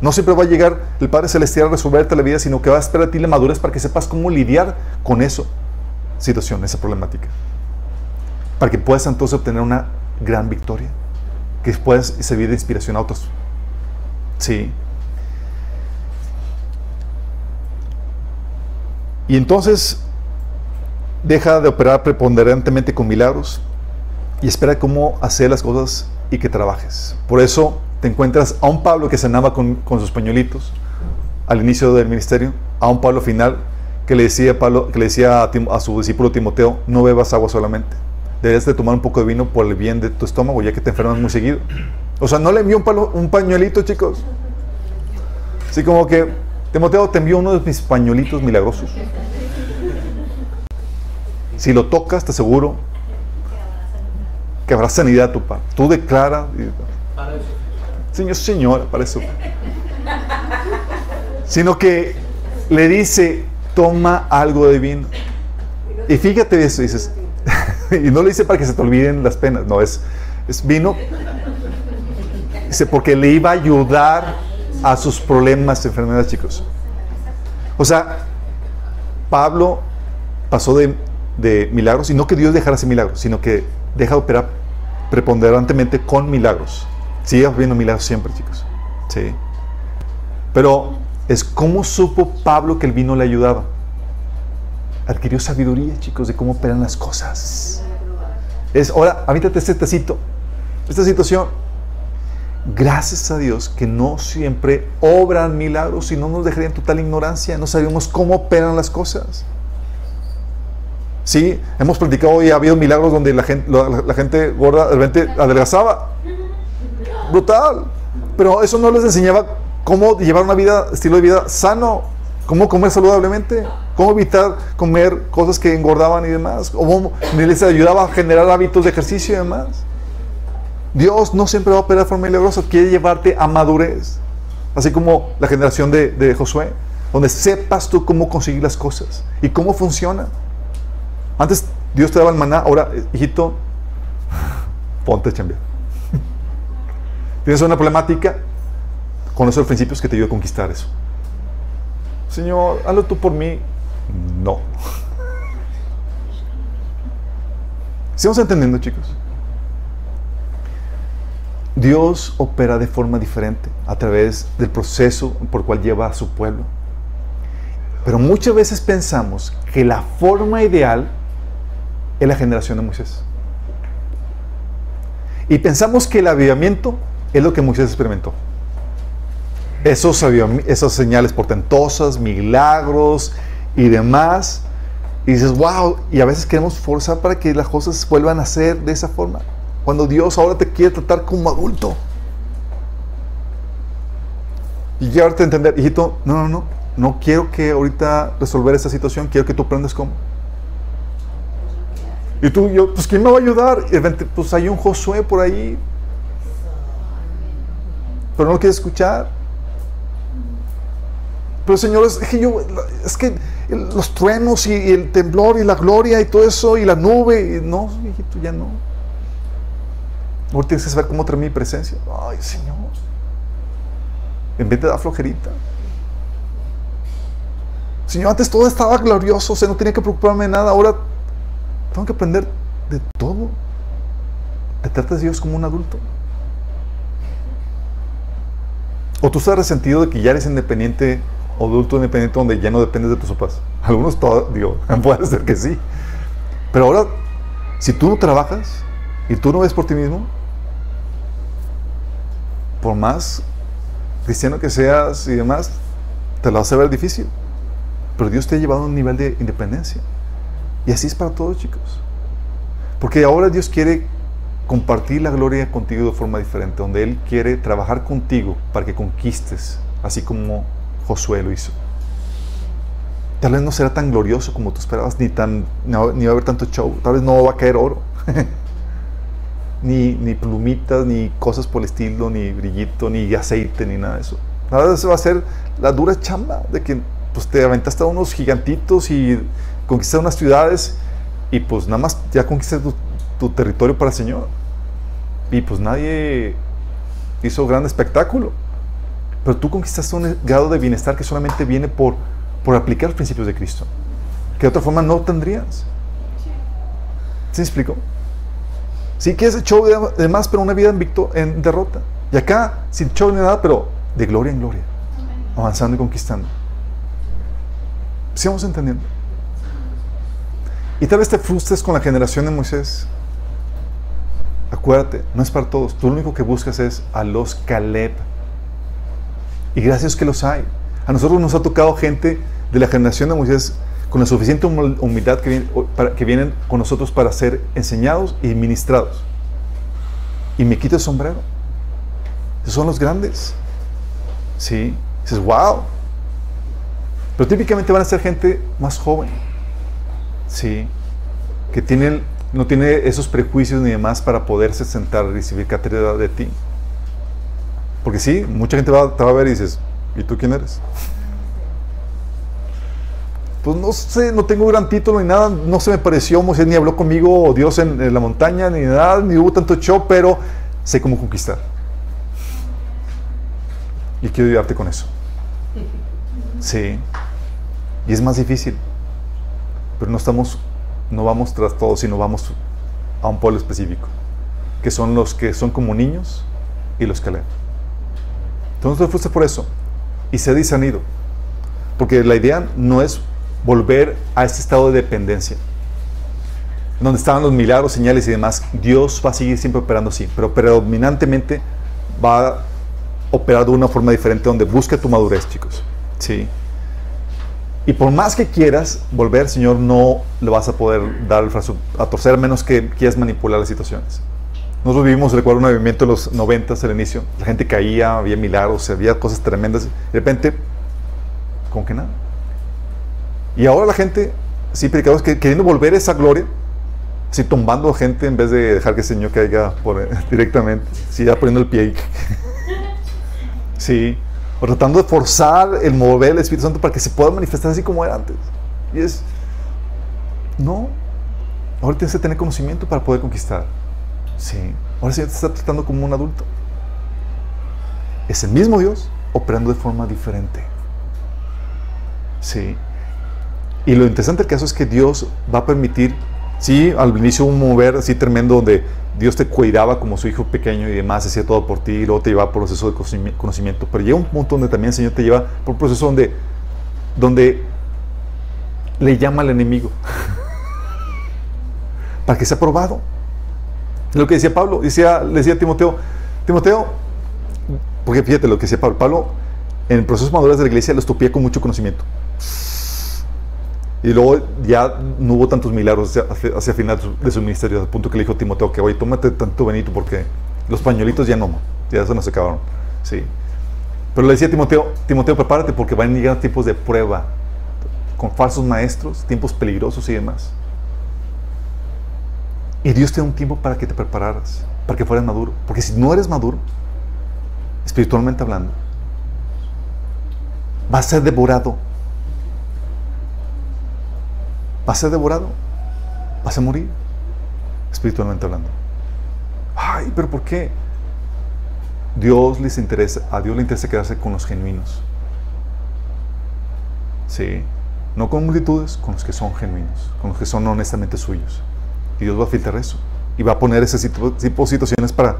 S1: No siempre va a llegar el Padre Celestial a resolverte la vida, sino que va a esperar a ti la madurez para que sepas cómo lidiar con eso situación, esa problemática. Para que puedas entonces obtener una gran victoria. Que puedas servir de inspiración a otros. Sí. Y entonces deja de operar preponderantemente con milagros y espera cómo hacer las cosas y que trabajes. Por eso te encuentras a un Pablo que cenaba con, con sus pañuelitos al inicio del ministerio, a un Pablo final que le decía, Pablo, que le decía a, su discípulo Timoteo, no bebas agua solamente. Debes de tomar un poco de vino por el bien de tu estómago, ya que te enfermas muy seguido. O sea, no le envió un, un pañuelito, chicos. Así como que, Timoteo, te envió uno de mis pañuelitos milagrosos. Si lo tocas, te aseguro que habrá sanidad tu padre. Tú declara. Señor, señora, para eso. Sino que le dice, toma algo de vino. Y fíjate eso, dices, <laughs> y no lo dice para que se te olviden las penas, no, es, es vino. Dice, porque le iba a ayudar a sus problemas de enfermedad, chicos. O sea, Pablo pasó de, de milagros, y no que Dios dejara ese milagros, sino que deja de operar preponderantemente con milagros. Sigue habiendo milagros siempre, chicos. Sí. Pero es cómo supo Pablo que el vino le ayudaba. Adquirió sabiduría, chicos, de cómo operan las cosas. Es, ahora, avítate este tacito, esta situación. Gracias a Dios que no siempre obran milagros y no nos dejarían total ignorancia. No sabemos cómo operan las cosas. Sí, hemos platicado y ha habido milagros donde la gente, la, gente gorda de repente adelgazaba. Brutal. Pero eso no les enseñaba cómo llevar una vida, estilo de vida sano, cómo comer saludablemente, cómo evitar comer cosas que engordaban y demás, cómo les ayudaba a generar hábitos de ejercicio y demás. Dios no siempre va a operar de forma milagrosa, quiere llevarte a madurez. así como la generación de, de Josué, donde sepas tú cómo conseguir las cosas y cómo funciona. Antes Dios te daba el maná, ahora, hijito, ponte a chambear. Tienes una problemática, con esos principios que te ayudan a conquistar eso. Señor, hazlo tú por mí. No. ¿Estamos entendiendo, chicos? Dios opera de forma diferente a través del proceso por el cual lleva a su pueblo. Pero muchas veces pensamos que la forma ideal es la generación de Moisés. Y pensamos que el avivamiento es lo que Moisés experimentó. Esos, esas señales portentosas, milagros y demás. Y dices, wow, y a veces queremos forzar para que las cosas vuelvan a ser de esa forma. Cuando Dios ahora te quiere tratar como adulto. Y llevarte a entender, hijito, no, no, no, no quiero que ahorita resolver esta situación, quiero que tú aprendas cómo. Y tú, yo, pues ¿quién me va a ayudar? Pues hay un Josué por ahí. Pero no lo quiere escuchar. Pero Señor, es que yo, es que los truenos y, el temblor y la gloria y todo eso y la nube, y no, hijito, ya no. Ahora tienes que saber cómo traer mi presencia. Ay, Señor. En vez de dar flojerita. Señor, antes todo estaba glorioso, o sea, no tenía que preocuparme de nada. Ahora tengo que aprender de todo. Te tratas de Dios como un adulto. O tú estás resentido de que ya eres independiente adulto independiente donde ya no dependes de tus papás. Algunos, digo, <laughs> puede ser que sí. Pero ahora, si tú no trabajas y tú no ves por ti mismo, por más cristiano que seas y demás, te lo a ver difícil. Pero Dios te ha llevado a un nivel de independencia. Y así es para todos, chicos. Porque ahora Dios quiere compartir la gloria contigo de forma diferente, donde Él quiere trabajar contigo para que conquistes, así como Josué lo hizo. Tal vez no será tan glorioso como tú esperabas, ni, tan, ni va a haber tanto show, tal vez no va a caer oro. <laughs> ni, ni plumitas, ni cosas por el estilo, ni brillito, ni aceite, ni nada de eso. Nada de eso va a ser la dura chamba de que pues, te aventaste a unos gigantitos y conquistaste unas ciudades y pues nada más ya conquistaste tu, tu territorio para el Señor. Y pues nadie hizo gran espectáculo. Pero tú conquistaste un grado de bienestar que solamente viene por, por aplicar los principios de Cristo. Que de otra forma no tendrías. ¿Sí me explico? Sí que es show de más, pero una vida en, victo en derrota. Y acá, sin show ni nada, pero de gloria en gloria. Avanzando y conquistando. ¿Sí vamos entendiendo? Y tal vez te frustres con la generación de Moisés. Acuérdate, no es para todos. Tú lo único que buscas es a los Caleb. Y gracias que los hay. A nosotros nos ha tocado gente de la generación de Moisés con la suficiente humildad que, viene, para, que vienen con nosotros para ser enseñados y ministrados. Y me quito el sombrero. Esos son los grandes. ¿Sí? dices, wow. Pero típicamente van a ser gente más joven. ¿Sí? Que tienen, no tiene esos prejuicios ni demás para poderse sentar a recibir cátedra de ti. Porque sí, mucha gente va, te va a ver y dices, ¿y tú quién eres? pues no sé, no tengo gran título ni nada, no se me pareció, Moisés ni habló conmigo Dios en, en, la montaña, ni nada, ni hubo tanto show, pero sé cómo conquistar. Y quiero ayudarte con eso. Sí. Y es más difícil. Pero no estamos, no vamos tras todo, sino vamos a un pueblo específico. Que son los que son como niños y los que leen. Entonces te fuiste por eso. Y se ha discernido. Porque la idea no es volver a este estado de dependencia. Donde estaban los milagros, señales y demás, Dios va a seguir siempre operando así, pero predominantemente va a operar de una forma diferente donde busca tu madurez, chicos. ¿Sí? Y por más que quieras volver, Señor, no le vas a poder dar el brazo a torcer, a menos que quieras manipular las situaciones. Nosotros vivimos, recuerdo, un movimiento en los 90 al inicio. La gente caía, había milagros, había cosas tremendas. De repente, como que nada. Y ahora la gente, sí, que queriendo volver esa gloria, sí, tumbando gente en vez de dejar que el Señor caiga por, <laughs> directamente, sí, ya poniendo el pie. <laughs> sí, O tratando de forzar el mover del Espíritu Santo para que se pueda manifestar así como era antes. Y es, no, ahora tienes que tener conocimiento para poder conquistar. Sí, ahora sí te está tratando como un adulto. Es el mismo Dios operando de forma diferente. Sí. Y lo interesante del caso es que Dios va a permitir, sí, al inicio un mover así tremendo donde Dios te cuidaba como su hijo pequeño y demás, hacía todo por ti, y luego te lleva por proceso de conocimiento. Pero llega un punto donde también el Señor te lleva por un proceso donde, donde le llama al enemigo <laughs> para que sea probado. Lo que decía Pablo, decía, le decía a Timoteo, Timoteo, porque fíjate lo que decía Pablo, Pablo en procesos maduros de la iglesia lo estupía con mucho conocimiento. Y luego ya no hubo tantos milagros hacia, hacia final de su ministerio, al punto que le dijo a Timoteo que, oye, tómate tanto Benito porque los pañuelitos ya no, ya se nos acabaron. Sí. Pero le decía a Timoteo, Timoteo, prepárate porque van a llegar tiempos de prueba, con falsos maestros, tiempos peligrosos y demás. Y Dios te da un tiempo para que te prepararas, para que fueras maduro. Porque si no eres maduro, espiritualmente hablando, vas a ser devorado va a ser devorado, vas a morir, espiritualmente hablando. Ay, pero ¿por qué? Dios les interesa, a Dios le interesa quedarse con los genuinos. Sí, no con multitudes, con los que son genuinos, con los que son honestamente suyos. Y Dios va a filtrar eso. Y va a poner ese tipo, de situaciones para,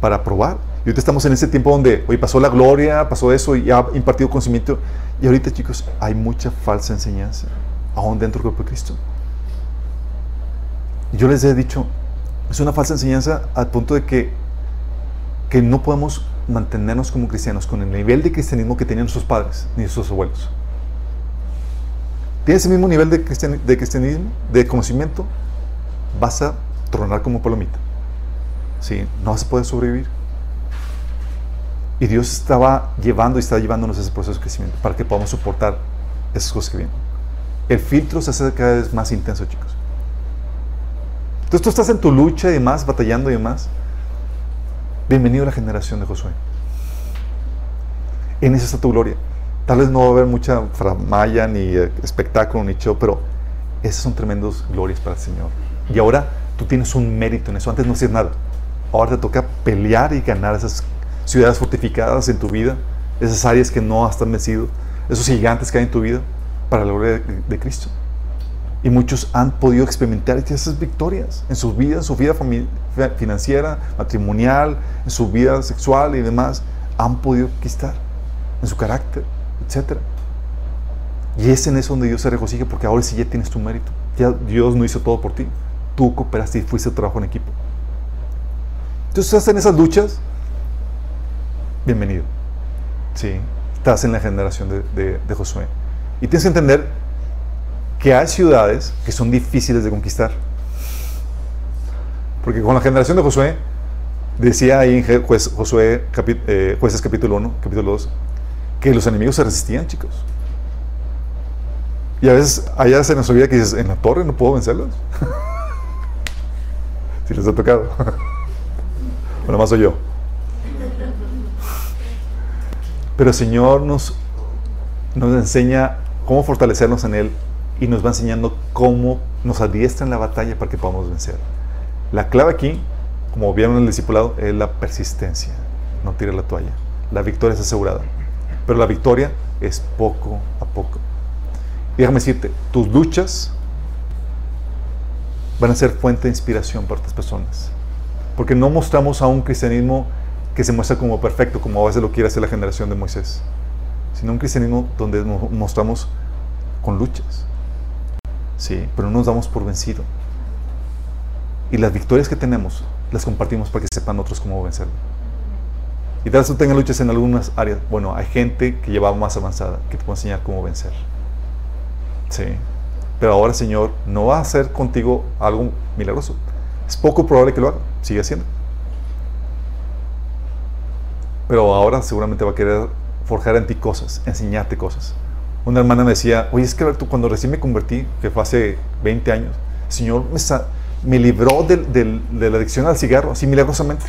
S1: para probar. Y ahorita estamos en ese tiempo donde hoy pasó la gloria, pasó eso y ha impartido conocimiento. Y ahorita, chicos, hay mucha falsa enseñanza aún dentro del cuerpo de Cristo. Yo les he dicho, es una falsa enseñanza al punto de que, que no podemos mantenernos como cristianos con el nivel de cristianismo que tenían sus padres ni sus abuelos. Tienes el mismo nivel de, cristianismo, de conocimiento, vas a tronar como palomita. ¿Sí? No vas a poder sobrevivir. Y Dios estaba llevando y está llevándonos ese proceso de crecimiento para que podamos soportar esas cosas que vienen el filtro se hace cada vez más intenso, chicos. Entonces tú estás en tu lucha y demás, batallando y demás. Bienvenido a la generación de Josué. En esa está tu gloria. Tal vez no va a haber mucha framaya, ni eh, espectáculo, ni show, pero esas son tremendas glorias para el Señor. Y ahora tú tienes un mérito en eso. Antes no hacías nada. Ahora te toca pelear y ganar esas ciudades fortificadas en tu vida, esas áreas que no has vencido, esos gigantes que hay en tu vida para la gloria de, Cristo. Y muchos han podido experimentar esas victorias en su vida, en su vida financiera, matrimonial, en su vida sexual y demás. Han podido conquistar en su carácter, etc. Y es en eso donde Dios se regocija porque ahora sí ya tienes tu mérito. Ya Dios no hizo todo por ti. Tú cooperaste y fuiste trabajo en equipo. Entonces estás en esas luchas. Bienvenido. Sí, estás en la generación de Josué. Y tienes que entender que hay ciudades que son difíciles de conquistar. Porque con la generación de Josué, decía ahí en Josué, eh, Jueces capítulo 1, capítulo 2, que los enemigos se resistían, chicos. Y a veces allá se nos olvida que dices, en la torre no puedo vencerlos. <laughs> si les ha tocado. <laughs> bueno, más soy yo. Pero el Señor nos, nos enseña cómo fortalecernos en Él y nos va enseñando cómo nos adiestra en la batalla para que podamos vencer. La clave aquí, como vieron en el discipulado, es la persistencia. No tire la toalla. La victoria es asegurada. Pero la victoria es poco a poco. Y déjame decirte, tus luchas van a ser fuente de inspiración para otras personas. Porque no mostramos a un cristianismo que se muestra como perfecto, como a veces lo quiere hacer la generación de Moisés sino un cristianismo donde nos mostramos con luchas. Sí, pero no nos damos por vencido. Y las victorias que tenemos las compartimos para que sepan otros cómo vencerlo. Y tal vez tú tengas luchas en algunas áreas. Bueno, hay gente que lleva más avanzada que te puede enseñar cómo vencer. Sí. Pero ahora, Señor, no va a hacer contigo algo milagroso. Es poco probable que lo haga. Sigue haciendo. Pero ahora seguramente va a querer forjar en ti cosas, enseñarte cosas. Una hermana me decía, oye, es que tú cuando recién me convertí, que fue hace 20 años, el Señor me, me libró de, la adicción al cigarro, así milagrosamente.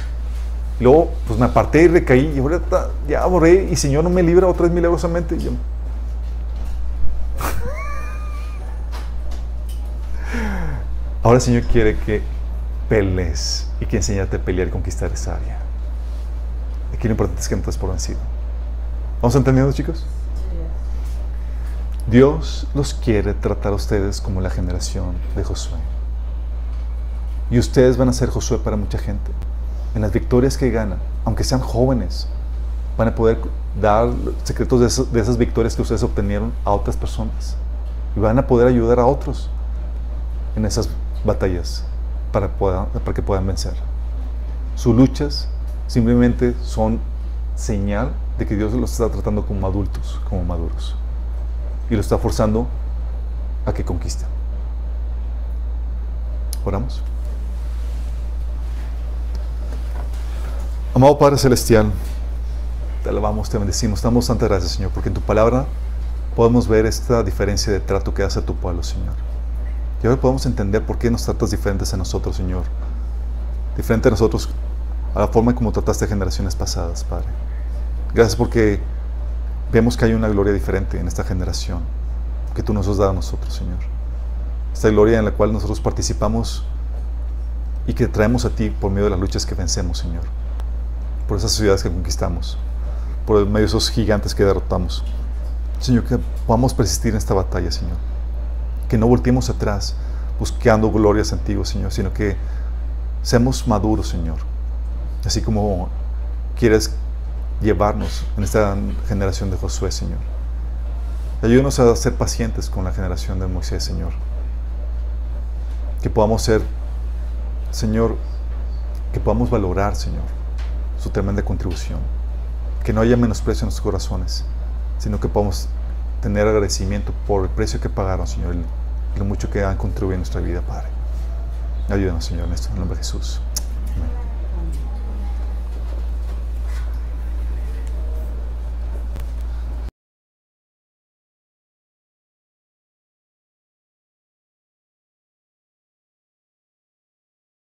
S1: Luego, pues me aparté y recaí. Y ahorita ya borré y Señor no me libra otra vez milagrosamente. Y yo, <laughs> Ahora el Señor quiere que pelees y que enseñarte a pelear y conquistar esa área. Aquí lo importante es que no te por vencido. ¿Vamos entendiendo, chicos? Dios los quiere tratar a ustedes como la generación de Josué. Y ustedes van a ser Josué para mucha gente. En las victorias que ganan, aunque sean jóvenes, van a poder dar secretos de esas, victorias que ustedes obtenieron a otras personas. Y van a poder ayudar a otros en esas batallas para, para que puedan vencer. Sus luchas simplemente son señal de que Dios los está tratando como adultos, como maduros. Y lo está forzando a que conquisten. Oramos. Amado Padre Celestial, te alabamos, te bendecimos, damos tantas gracias, Señor, porque en tu palabra podemos ver esta diferencia de trato que hace a tu pueblo, Señor. Y ahora podemos entender por qué nos tratas diferentes a nosotros, Señor. Diferente a nosotros, a la forma como trataste generaciones pasadas, Padre. Gracias porque vemos que hay una gloria diferente en esta generación que tú nos has dado a nosotros, Señor. Esta gloria en la cual nosotros participamos y que traemos a ti por medio de las luchas que vencemos, Señor. Por esas ciudades que conquistamos, por medio de esos gigantes que derrotamos. Señor, que podamos persistir en esta batalla, Señor que no volteemos atrás buscando glorias antiguas, Señor, sino que seamos maduros, Señor. Así como quieres llevarnos en esta generación de Josué, Señor. Ayúdanos a ser pacientes con la generación de Moisés, Señor. Que podamos ser, Señor, que podamos valorar, Señor, su tremenda contribución. Que no haya menosprecio en nuestros corazones, sino que podamos tener agradecimiento por el precio que pagaron, Señor, y lo mucho que han contribuido en nuestra vida, Padre. Ayúdanos, Señor, en esto, en el nombre de Jesús.